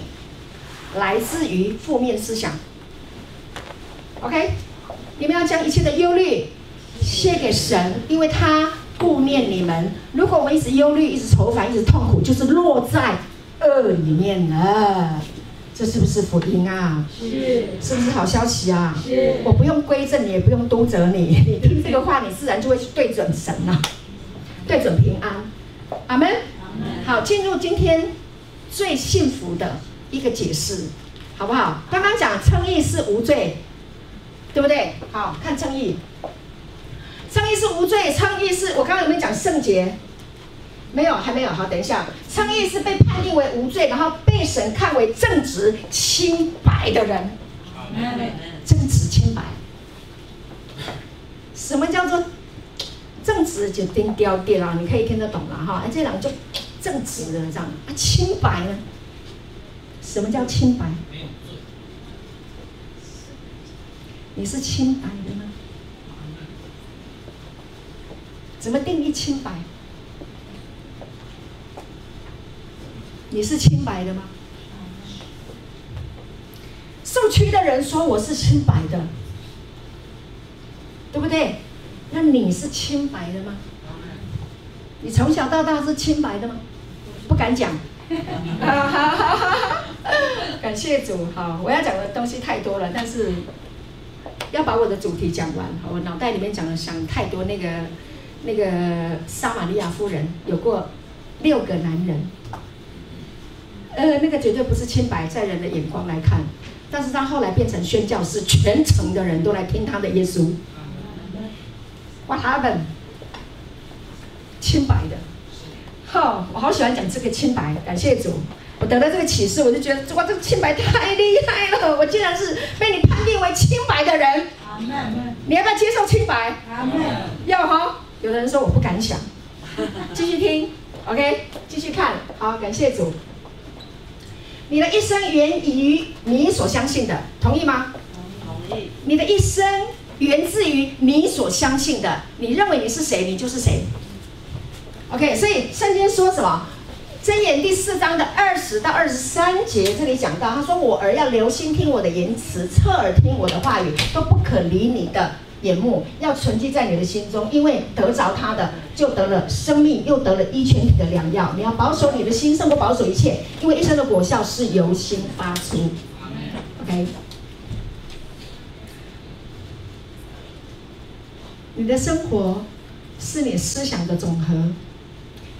S1: 来自于负面思想。OK，你们要将一切的忧虑卸给神，因为他顾念你们。如果我们一直忧虑、一直愁烦、一直痛苦，就是落在恶里面了。这是不是福音啊？是，是不是好消息啊？是。我不用归正你，也不用督责你，你听这个话，你自然就会去对准神了。对准平安，阿门。好，进入今天最幸福的一个解释，好不好？刚刚讲称义是无罪，对不对？好，看称义，称义是无罪，称义是我刚刚有没有讲圣洁？没有，还没有。好，等一下，称义是被判定为无罪，然后被神看为正直、清白的人。正直、清白，什么叫做？正直就丁雕爹啦，你可以听得懂了哈。哎，这两个就正直的这样。啊，清白呢？什么叫清白？你是清白的吗？怎么定义清白？你是清白的吗？受屈的人说我是清白的，对不对？那你是清白的吗？你从小到大是清白的吗？不敢讲。感谢主，好，我要讲的东西太多了，但是要把我的主题讲完。我脑袋里面讲了想太多。那个那个撒玛利亚夫人有过六个男人，呃，那个绝对不是清白，在人的眼光来看，但是他后来变成宣教士，全城的人都来听他的耶稣。What happened？清白的，好，我好喜欢讲这个清白。感谢主，我得到这个启示，我就觉得哇，这个清白太厉害了！我竟然是被你判定为清白的人。你要不要接受清白？要哈。有的人说我不敢想，继续听，OK，继续看。好，感谢主。你的一生源于你所相信的，同意吗？
S3: 同意。
S1: 你的一生源自于你所相信的，你认为你是谁，你就是谁。OK，所以圣经说什么？箴言第四章的二十到二十三节，这里讲到，他说：“我儿要留心听我的言辞，侧耳听我的话语，都不可离你的眼目，要存记在你的心中，因为得着他的，就得了生命，又得了一全体的良药。你要保守你的心，胜过保守一切，因为一生的果效是由心发出。”OK，你的生活是你思想的总和。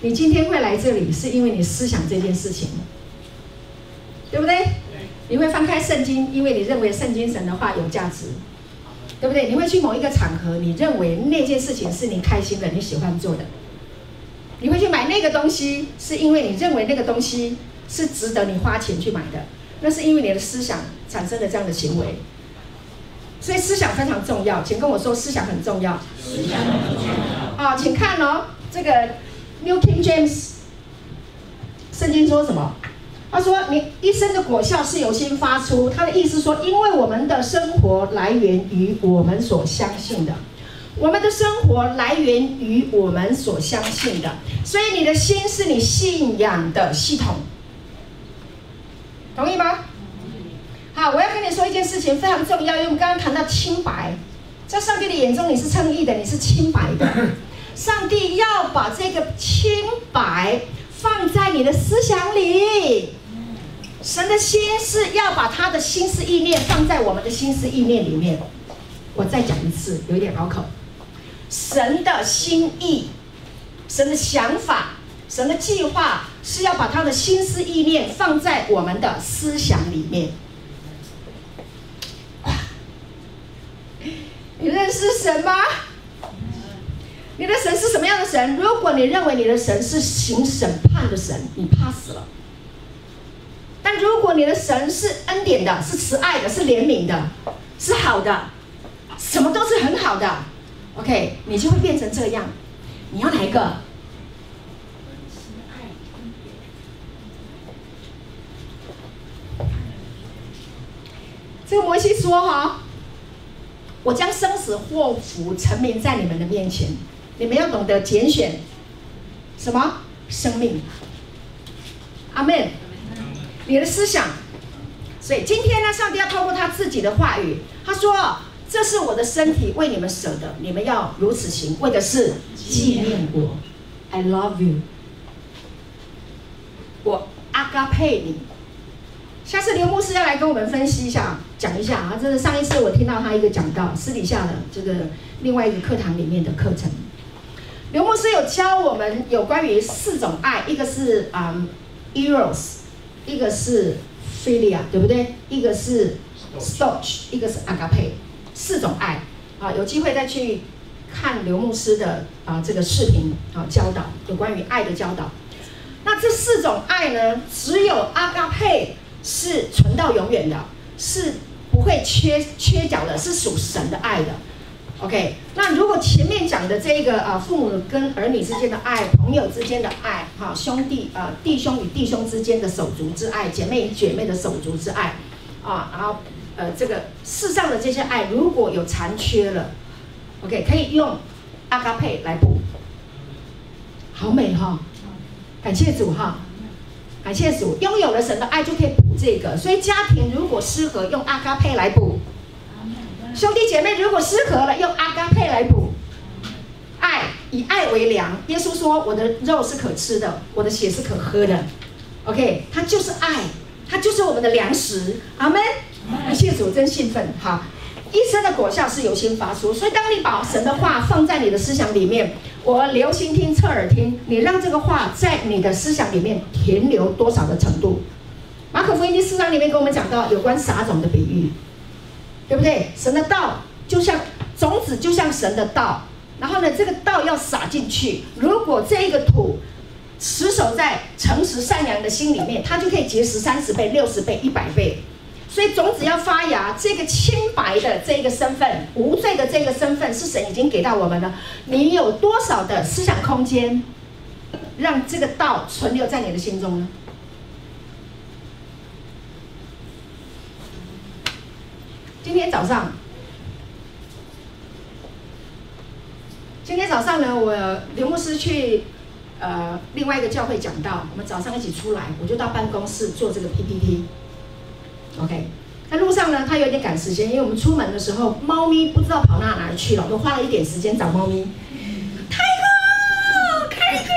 S1: 你今天会来这里，是因为你思想这件事情，对不对？你会翻开圣经，因为你认为圣经神的话有价值，对不对？你会去某一个场合，你认为那件事情是你开心的，你喜欢做的。你会去买那个东西，是因为你认为那个东西是值得你花钱去买的。那是因为你的思想产生了这样的行为。所以思想非常重要，请跟我说，思想很重要。思想很重要。啊，请看哦，这个。New King James，圣经说什么？他说：“你一生的果效是由心发出。”他的意思说，因为我们的生活来源于我们所相信的，我们的生活来源于我们所相信的，所以你的心是你信仰的系统，同意吗？好，我要跟你说一件事情非常重要，因为我们刚刚谈到清白，在上帝的眼中你是称义的，你是清白的。上帝要把这个清白放在你的思想里，神的心是要把他的心思意念放在我们的心思意念里面。我再讲一次，有点拗口。神的心意、神的想法、神的计划是要把他的心思意念放在我们的思想里面。你认识神吗？你的神是什么样的神？如果你认为你的神是行审判的神，你怕死了。但如果你的神是恩典的，是慈爱的，是怜悯的，是好的，什么都是很好的，OK，你就会变成这样。你要哪一个？这个摩西说：“哈，我将生死祸福陈明在你们的面前。”你们要懂得拣选什么生命？阿门。你的思想。所以今天呢，上帝要透过他自己的话语，他说：“这是我的身体，为你们舍的，你们要如此行，为的是纪念我。I love you。我阿嘎佩你。下次刘牧师要来跟我们分析一下，讲一下啊。这是上一次我听到他一个讲到，私底下的这个另外一个课堂里面的课程。刘牧师有教我们有关于四种爱，一个是啊、um,，eros，一个是 philia，对不对？一个是 storge，一个是 agape，四种爱。啊，有机会再去看刘牧师的啊这个视频啊教导有关于爱的教导。那这四种爱呢，只有 agape 是存到永远的，是不会缺缺角的，是属神的爱的。OK，那如果前面讲的这个啊，父母跟儿女之间的爱，朋友之间的爱，哈，兄弟啊，弟兄与弟兄之间的手足之爱，姐妹与姐妹的手足之爱，啊，然后呃，这个世上的这些爱如果有残缺了，OK，可以用阿嘎佩来补，好美哈，感谢主哈，感谢主，拥有了神的爱就可以补这个，所以家庭如果适合，用阿嘎佩来补。兄弟姐妹，如果失和了，用阿嘎佩来补。爱，以爱为粮。耶稣说：“我的肉是可吃的，我的血是可喝的。” OK，它就是爱，它就是我们的粮食。阿门。感谢主，真兴奋。哈，一生的果效是由心发出，所以当你把神的话放在你的思想里面，我留心听，侧耳听，你让这个话在你的思想里面停留多少的程度？马可福音第四章里面跟我们讲到有关撒种的比喻。对不对？神的道就像种子，就像神的道。然后呢，这个道要撒进去。如果这一个土持守在诚实善良的心里面，它就可以结实三十倍、六十倍、一百倍。所以种子要发芽，这个清白的这个身份、无罪的这个身份，是神已经给到我们的。你有多少的思想空间，让这个道存留在你的心中呢？今天早上，今天早上呢，我刘牧师去呃另外一个教会讲道，我们早上一起出来，我就到办公室做这个 PPT。OK，在路上呢，他有点赶时间，因为我们出门的时候，猫咪不知道跑到哪里去了，我花了一点时间找猫咪。开课，开课，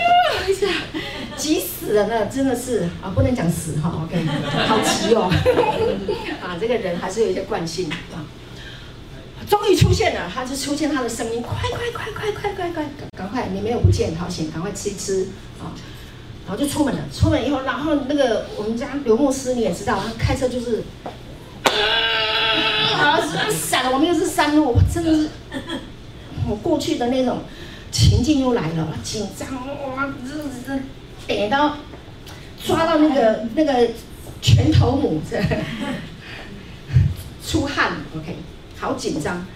S1: 急死了呢，真的是啊，不能讲死哈，OK，好急哦，啊，这个人还是有一些惯性啊。终于出现了，他就出现他的声音，快快快快快快快，赶快，你没有不见，好险，赶快吃一吃啊。然后就出门了，出门以后，然后那个我们家刘牧师你也知道，他开车就是，啊，闪，我们又是山路，真的是，我过去的那种情境又来了，紧张哇，这这点到抓到那个那个拳头母这出汗，OK，好紧张，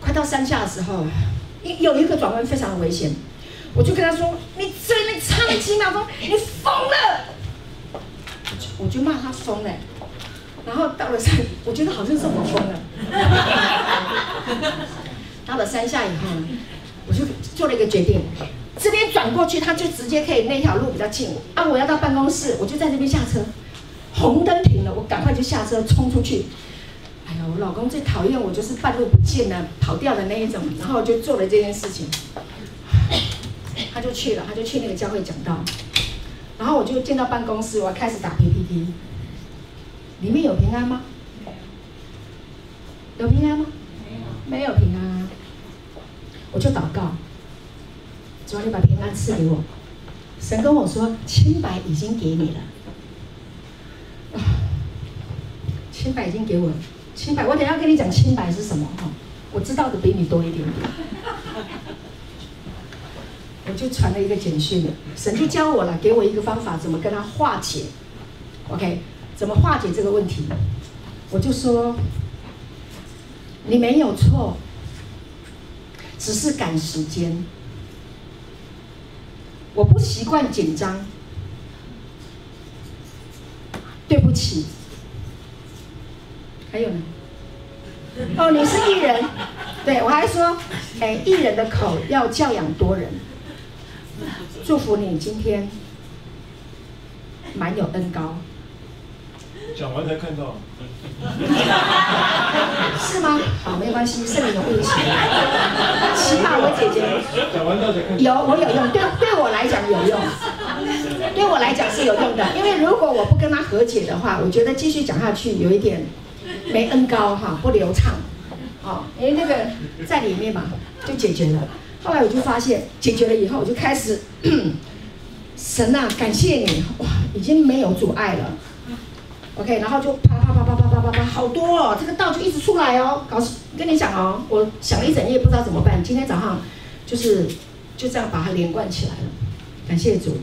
S1: 快到山下的时候，有有一个转弯非常的危险。我就跟他说：“你在那唱几秒钟，你疯了！”我就骂他疯了。然后到了山，我觉得好像是我疯了。到了山下以后，我就做了一个决定：这边转过去，他就直接可以那条路比较近。啊，我要到办公室，我就在那边下车。红灯停了，我赶快就下车冲出去。哎呀，我老公最讨厌我，就是半路不见了、跑掉的那一种。然后就做了这件事情。他就去了，他就去那个教会讲道，然后我就进到办公室，我开始打 PPT。里面有平安吗？有平安吗？没有平安。我就祷告，主啊，你把平安赐给我。神跟我说，清白已经给你了。清白已经给我了，清白，我等下跟你讲清白是什么哈，我知道的比你多一点点。我就传了一个简讯，神就教我了，给我一个方法，怎么跟他化解，OK？怎么化解这个问题？我就说，你没有错，只是赶时间。我不习惯紧张，对不起。还有呢？哦，你是艺人，对，我还说，哎，艺人的口要教养多人。祝福你今天蛮有恩高。
S4: 讲完才看到。
S1: 是吗？好，没有关系，圣灵有运行。起码我姐姐
S4: 讲完到才看到。
S1: 有，我有用，对对我来讲有用，对我来讲是有用的。因为如果我不跟他和解的话，我觉得继续讲下去有一点没恩高哈，不流畅。哦，因为那个在里面嘛，就解决了。后来我就发现解决了以后，我就开始，神啊，感谢你哇，已经没有阻碍了。OK，然后就啪啪啪啪啪啪啪啪，好多哦，这个道就一直出来哦。搞跟你讲哦，我想了一整夜，不知道怎么办。今天早上就是就这样把它连贯起来了。感谢主，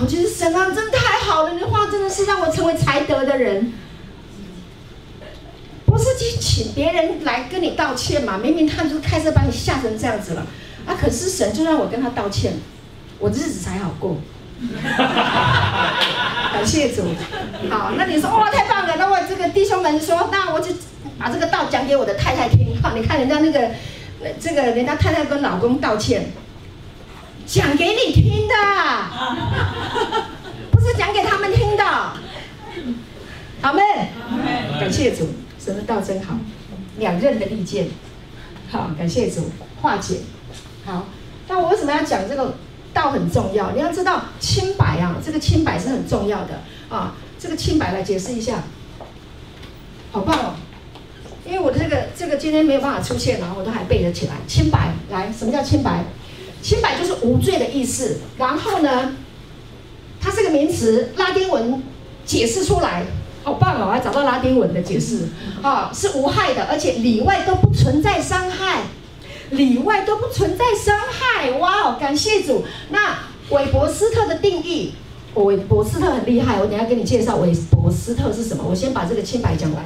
S1: 我觉得神啊，真的太好了，你的话真的是让我成为才德的人。不是去请别人来跟你道歉嘛？明明他就开车把你吓成这样子了，啊！可是神就让我跟他道歉，我日子才好过。感谢主。好，那你说哇，太棒了！那我这个弟兄们说，那我就把这个道讲给我的太太听。好，你看人家那个，这个人家太太跟老公道歉，讲给你听的，不是讲给他们听的。阿门。感谢主。神的道真好，两刃的利剑，好，感谢主化解。好，那我为什么要讲这个道很重要？你要知道清白啊，这个清白是很重要的啊。这个清白来解释一下，好棒哦！因为我的这个这个今天没有办法出现，然后我都还背得起来。清白，来，什么叫清白？清白就是无罪的意思。然后呢，它是个名词，拉丁文解释出来。好棒哦！我还找到拉丁文的解释，啊，是无害的，而且里外都不存在伤害，里外都不存在伤害。哇哦，感谢主！那韦伯斯特的定义，韦伯斯特很厉害，我等下给你介绍韦伯斯特是什么。我先把这个清白讲完，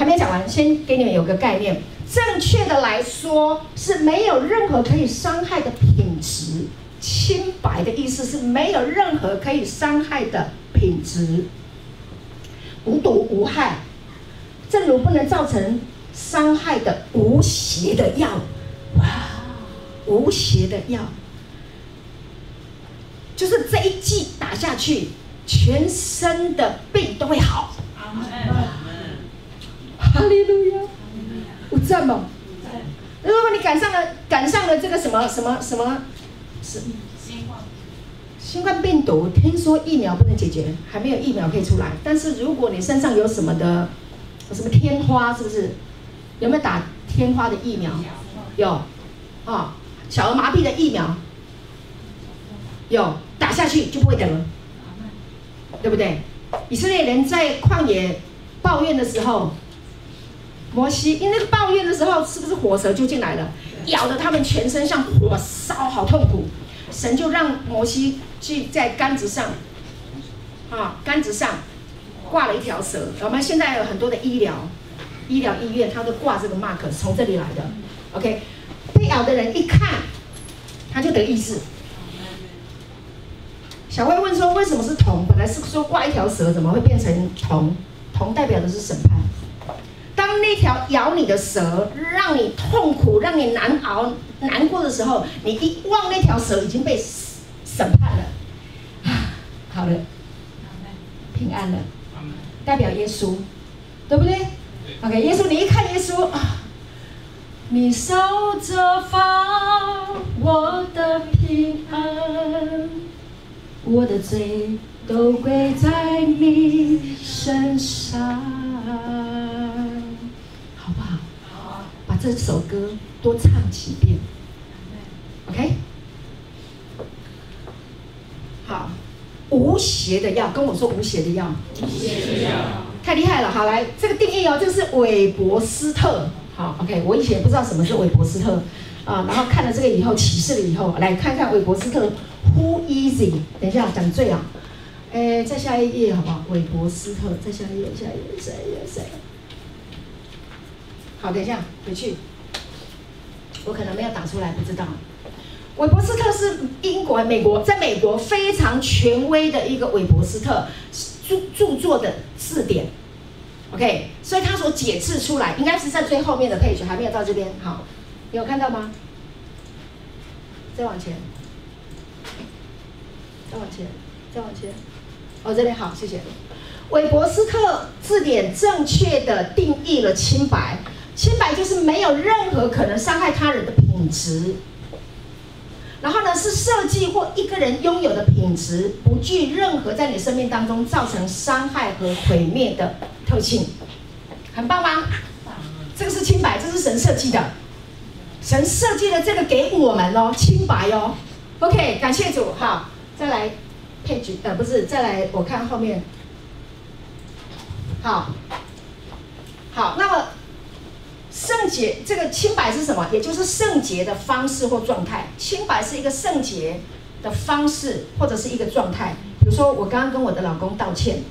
S1: 还没讲完，先给你们有个概念。正确的来说，是没有任何可以伤害的品质。清白的意思是没有任何可以伤害的品质。无毒无害，正如不能造成伤害的无邪的药，哇，无邪的药，就是这一剂打下去，全身的病都会好。阿门。哈利路亚。有赞吗？如果你赶上了赶上了这个什么什么什么，是新冠新冠病毒，听说疫苗不能解决，还没有疫苗可以出来。但是如果你身上有什么的，什么天花，是不是？有没有打天花的疫苗？有，啊、小儿麻痹的疫苗有，打下去就不会得了，对不对？以色列人在旷野抱怨的时候，摩西因为那个抱怨的时候，是不是火蛇就进来了，咬得他们全身像火烧，好痛苦。神就让摩西去在杆子上，啊，杆子上挂了一条蛇。我们现在有很多的医疗。医疗医院，他都挂这个 mark，从这里来的。OK，被咬的人一看，他就得医治。小慧问说：“为什么是铜？本来是说挂一条蛇，怎么会变成铜？铜代表的是审判。当那条咬你的蛇，让你痛苦、让你难熬、难过的时候，你一望那条蛇已经被审判了。啊，好了，平安了，代表耶稣，对不对？” OK，耶稣，你一看耶稣啊，你守着放我的平安，我的罪都归在你身上，这首歌多唱几遍。OK，好，无邪的药，跟我说无邪的药。无邪的药。太厉害了，好来，这个定义哦，这个是韦伯斯特，好，OK，我以前不知道什么是韦伯斯特，啊，然后看了这个以后启示了以后，来看看韦伯斯特，Who he？等一下讲醉啊，哎，再下一页好不好？韦伯斯特，再下一页，下一页，下一页，谁？好，等一下回去，我可能没有打出来，不知道。韦伯斯特是英国、美国，在美国非常权威的一个韦伯斯特。著著作的字典，OK，所以他所解释出来应该是在最后面的 page，还没有到这边。好，有看到吗？再往前，再往前，再往前。哦，这里好，谢谢。韦伯斯特字典正确的定义了清白，清白就是没有任何可能伤害他人的品质。然后呢，是设计或一个人拥有的品质，不具任何在你生命当中造成伤害和毁灭的特性，很棒吗？这个是清白，这是神设计的，神设计了这个给我们哦，清白哦。OK，感谢主，好，再来配置，呃，不是，再来，我看后面，好，好，那么。圣洁这个清白是什么？也就是圣洁的方式或状态。清白是一个圣洁的方式或者是一个状态。比如说，我刚刚跟我的老公道歉，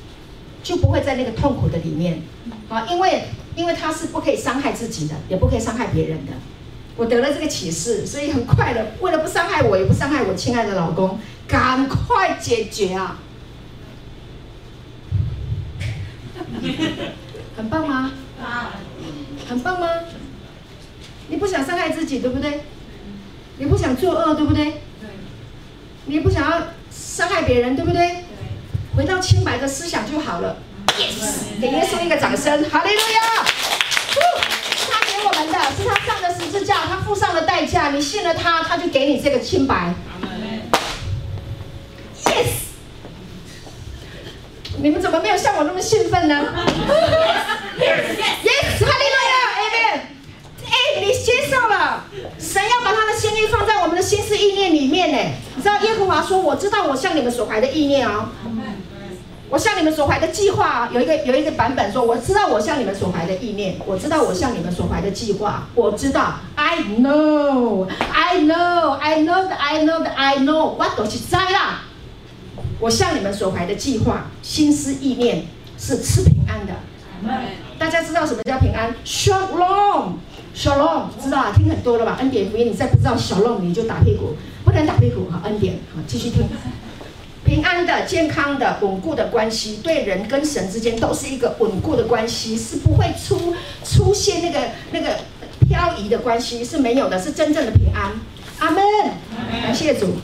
S1: 就不会在那个痛苦的里面啊，因为因为他是不可以伤害自己的，也不可以伤害别人的。我得了这个启示，所以很快的，为了不伤害我，也不伤害我亲爱的老公，赶快解决啊！很棒吗？啊很棒吗？你不想伤害自己，对不对？你不想作恶，对不对？你不想要伤害别人，对不对？回到清白的思想就好了。Yes，给耶稣一个掌声，哈利路亚！是他给我们的，是他上的十字架，他付上了代价，你信了他，他就给你这个清白。Yes，你们怎么没有像我那么兴奋呢？Yes，Yes，哈利路你接受了，神要把他的心意放在我们的心思意念里面呢。你知道耶和华说：“我知道我向你们所怀的意念哦，我向你们所怀的计划有一个有一个版本说，我知道我向你们所怀的意念，我知道我向你们所怀的计划，我知道，I know, I know, I know, I know, I know 我都是知啦。我向你们所怀的计划、心思意念是吃平安的。大家知道什么叫平安？Shalom。小龙知道啊，听很多了吧？恩典福音，你再不知道小龙，你就打屁股，不能打屁股哈。恩典，好，继续听。平安的、健康的、稳固的关系，对人跟神之间都是一个稳固的关系，是不会出出现那个那个漂移的关系，是没有的，是真正的平安。阿门。感谢主，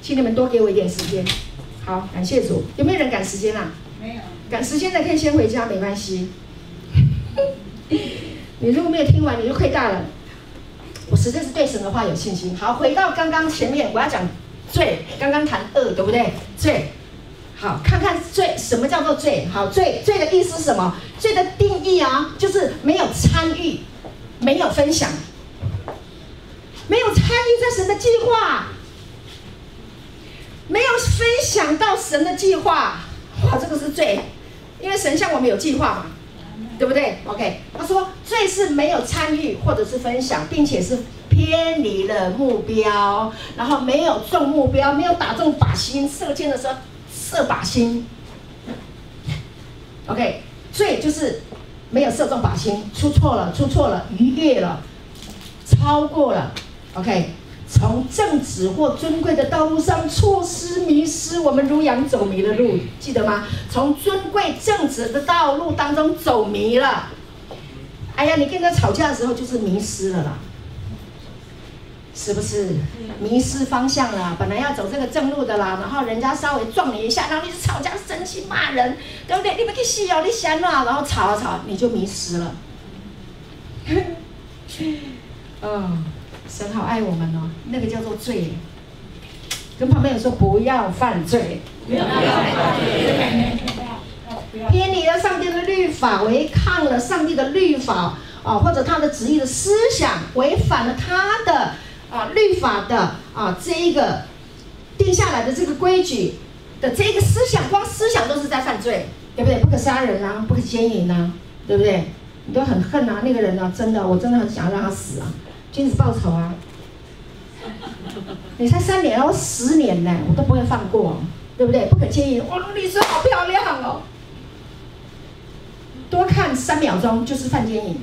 S1: 请你们多给我一点时间。好，感谢主。有没有人赶时间啊？
S2: 没有。
S1: 赶时间的可以先回家，没关系。你如果没有听完，你就亏大了。我实在是对神的话有信心。好，回到刚刚前面，我要讲罪。刚刚谈恶，对不对？罪。好，看看罪，什么叫做罪？好，罪，罪的意思是什么？罪的定义啊，就是没有参与，没有分享，没有参与在神的计划，没有分享到神的计划。哇，这个是罪，因为神向我们有计划嘛。对不对？OK，他说罪是没有参与或者是分享，并且是偏离了目标，然后没有中目标，没有打中靶心，射箭的时候射靶心。OK，罪就是没有射中靶心，出错了，出错了，逾越了，超过了。OK。从正直或尊贵的道路上错失迷失，我们如羊走迷了路，记得吗？从尊贵正直的道路当中走迷了。哎呀，你跟他吵架的时候就是迷失了啦，是不是？迷失方向了，本来要走这个正路的啦，然后人家稍微撞你一下，然后你就吵架生气骂人，对不对？你们去死哦，你想啊，然后吵啊吵，你就迷失了。嗯。神好爱我们哦，那个叫做罪。跟旁边人说不要犯罪，不要犯罪。偏离了上帝的律法，违抗了上帝的律法啊，或者他的旨意的思想，违反了他的啊律法的啊这一个定下来的这个规矩的这个思想，光思想都是在犯罪，对不对？不可杀人啊，不可奸淫啊，对不对？你都很恨啊，那个人啊，真的，我真的很想让他死啊。君子报仇啊！你才三年哦，十年呢，我都不会放过，对不对？不可轻易。哇，律师好漂亮哦！多看三秒钟就是犯奸淫，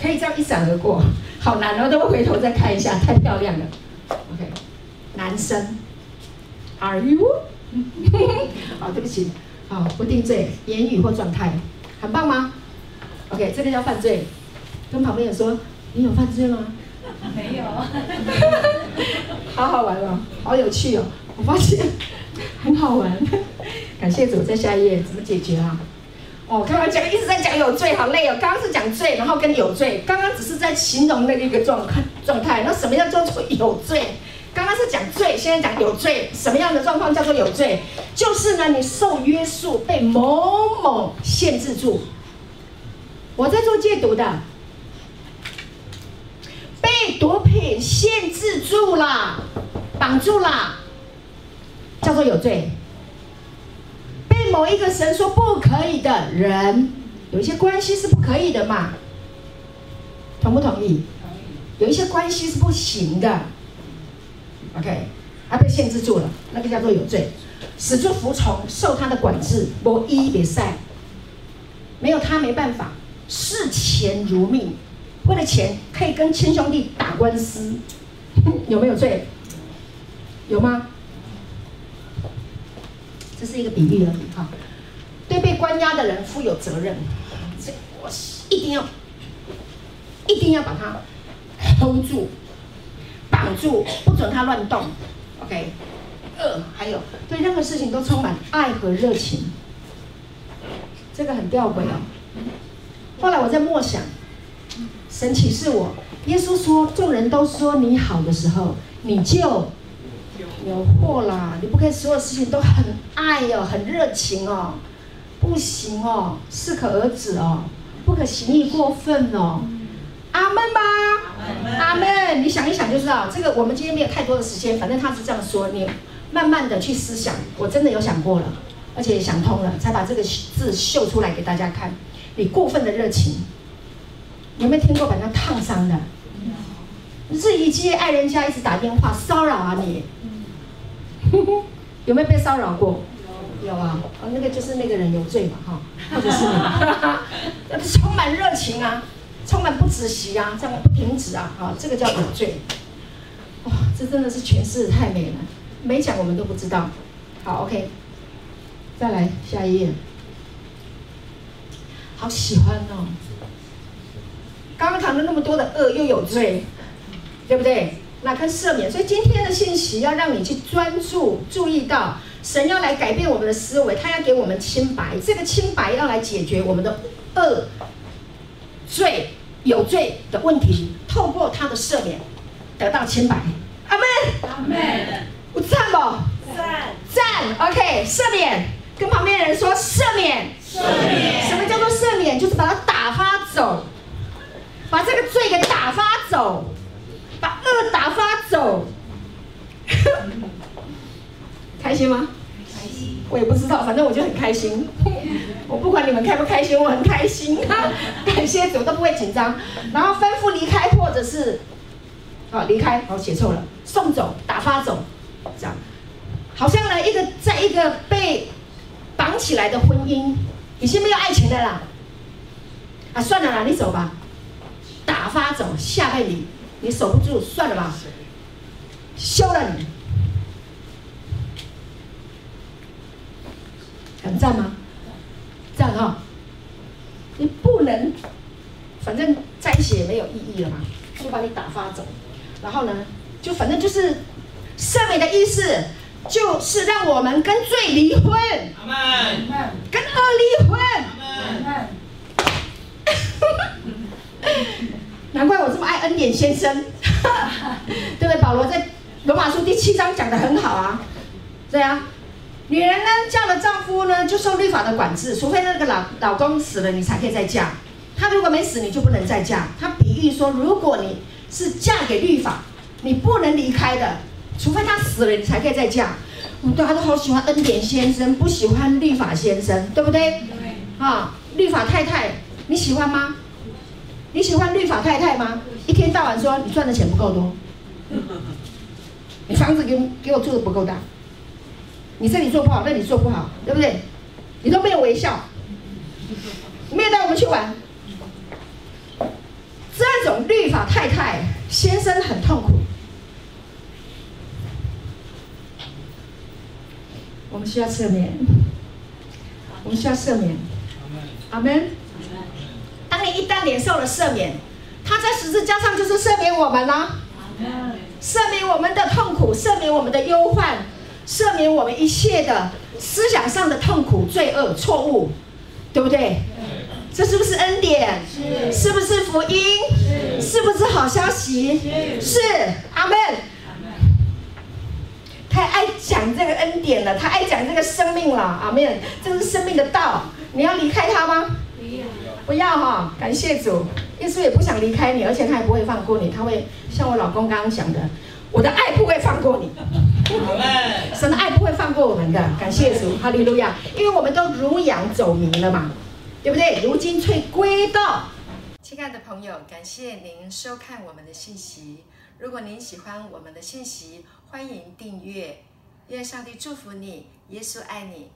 S1: 可以这样一闪而过，好难哦，都会回头再看一下，太漂亮了。OK，男生，Are you？好，对不起，好，不定罪，言语或状态，很棒吗？OK，这个叫犯罪，跟旁边人说。你有犯罪吗？
S2: 没有，
S1: 好好玩哦，好有趣哦！我发现很好玩，感谢主。在下一页怎么解决啊？哦，刚刚讲一直在讲有罪，好累哦。刚刚是讲罪，然后跟有罪，刚刚只是在形容那个一个状状态。那什么叫做有罪？刚刚是讲罪，现在讲有罪。什么样的状况叫做有罪？就是呢，你受约束，被某某限制住。我在做戒毒的。毒品限制住了，绑住了，叫做有罪。被某一个神说不可以的人，有一些关系是不可以的嘛？同不同意？有一些关系是不行的。OK，他被限制住了，那个叫做有罪。死就服从，受他的管制，无伊袂使，没有他没办法，视钱如命。为了钱可以跟亲兄弟打官司，有没有罪？有吗？这是一个比喻而已哈。对被关押的人负有责任，这我一定要，一定要把他 hold 住、绑住，不准他乱动。OK，呃，还有对任何事情都充满爱和热情，这个很吊诡哦。后来我在默想。神启示我，耶稣说：“众人都说你好的时候，你就有祸啦！你不可以所有事情都很爱哦，很热情哦，不行哦，适可而止哦，不可行义过分哦。”阿门吧，阿门。你想一想就知道，这个我们今天没有太多的时间，反正他是这样说，你慢慢的去思想。我真的有想过了，而且也想通了，才把这个字秀出来给大家看。你过分的热情。有没有听过把人家烫伤的？日以继夜爱人家，一直打电话骚扰啊你？有没有被骚扰过？有啊，哦，那个就是那个人有罪嘛，哈，或者是你，充满热情啊，充满不止息啊，这样不停止啊，啊，这个叫有罪。哇，这真的是诠释得太美了，没讲我们都不知道。好，OK，再来下一页。好喜欢哦！刚刚谈了那么多的恶，又有罪，对不对？那跟赦免，所以今天的信息要让你去专注，注意到神要来改变我们的思维，他要给我们清白，这个清白要来解决我们的恶、罪、有罪的问题，透过他的赦免得到清白。阿门，阿门，我赞不？赞赞，OK，赦免，跟旁边的人说赦免，赦免，什么叫做赦免？就是把它打发走，把这个罪给打发走，把恶打发走，开心吗？开心，我也不知道，反正我就很开心。我不管你们开不开心，我很开心。感谢主，都不会紧张。然后吩咐离开，或者是，好离开，好写错了，送走，打发走，这样。好像呢，一个在一个被绑起来的婚姻，已经没有爱情的啦。啊，算了啦，你走吧，打发走，下辈子你守不住，算了吧，休了你，很赞吗？赞哈、哦，你不能，反正在一起也没有意义了嘛，就把你打发走，然后呢，就反正就是圣美的意思。就是让我们跟罪离婚，跟恶离婚。难怪我这么爱恩典先生，对 不对？保罗在罗马书第七章讲的很好啊，对啊，女人呢嫁了丈夫呢就受律法的管制，除非那个老老公死了，你才可以再嫁。他如果没死，你就不能再嫁。他比喻说，如果你是嫁给律法，你不能离开的。除非他死了，你才可以再嫁。我们大家都好喜欢恩典先生，不喜欢律法先生，对不对？对。啊，律法太太，你喜欢吗？你喜欢律法太太吗？一天到晚说你赚的钱不够多，你房子给给我住的不够大，你这里做不好，那里做不好，对不对？你都没有微笑，你没有带我们去玩。这种律法太太先生很痛苦。我们需要赦免，我们需要赦免，阿门。当你一旦领受了赦免，他在十字架上就是赦免我们了，赦免我们的痛苦，赦免我们的忧患，赦免我们一切的思想上的痛苦、罪恶、错误，对不对？这是不是恩典？是，是不是福音？是，是不是好消息？是，阿门。太爱讲这个恩典了，他爱讲这个生命了，阿门，这是生命的道。你要离开他吗？不要，不要哈！感谢主，耶稣也不想离开你，而且他也不会放过你，他会像我老公刚刚讲的，我的爱不会放过你。神的爱不会放过我们的，感谢主，哈利路亚！因为我们都如羊走迷了嘛，对不对？如今却归到。亲爱的朋友，感谢您收看我们的信息。如果您喜欢我们的信息，欢迎订阅，愿上帝祝福你，耶稣爱你。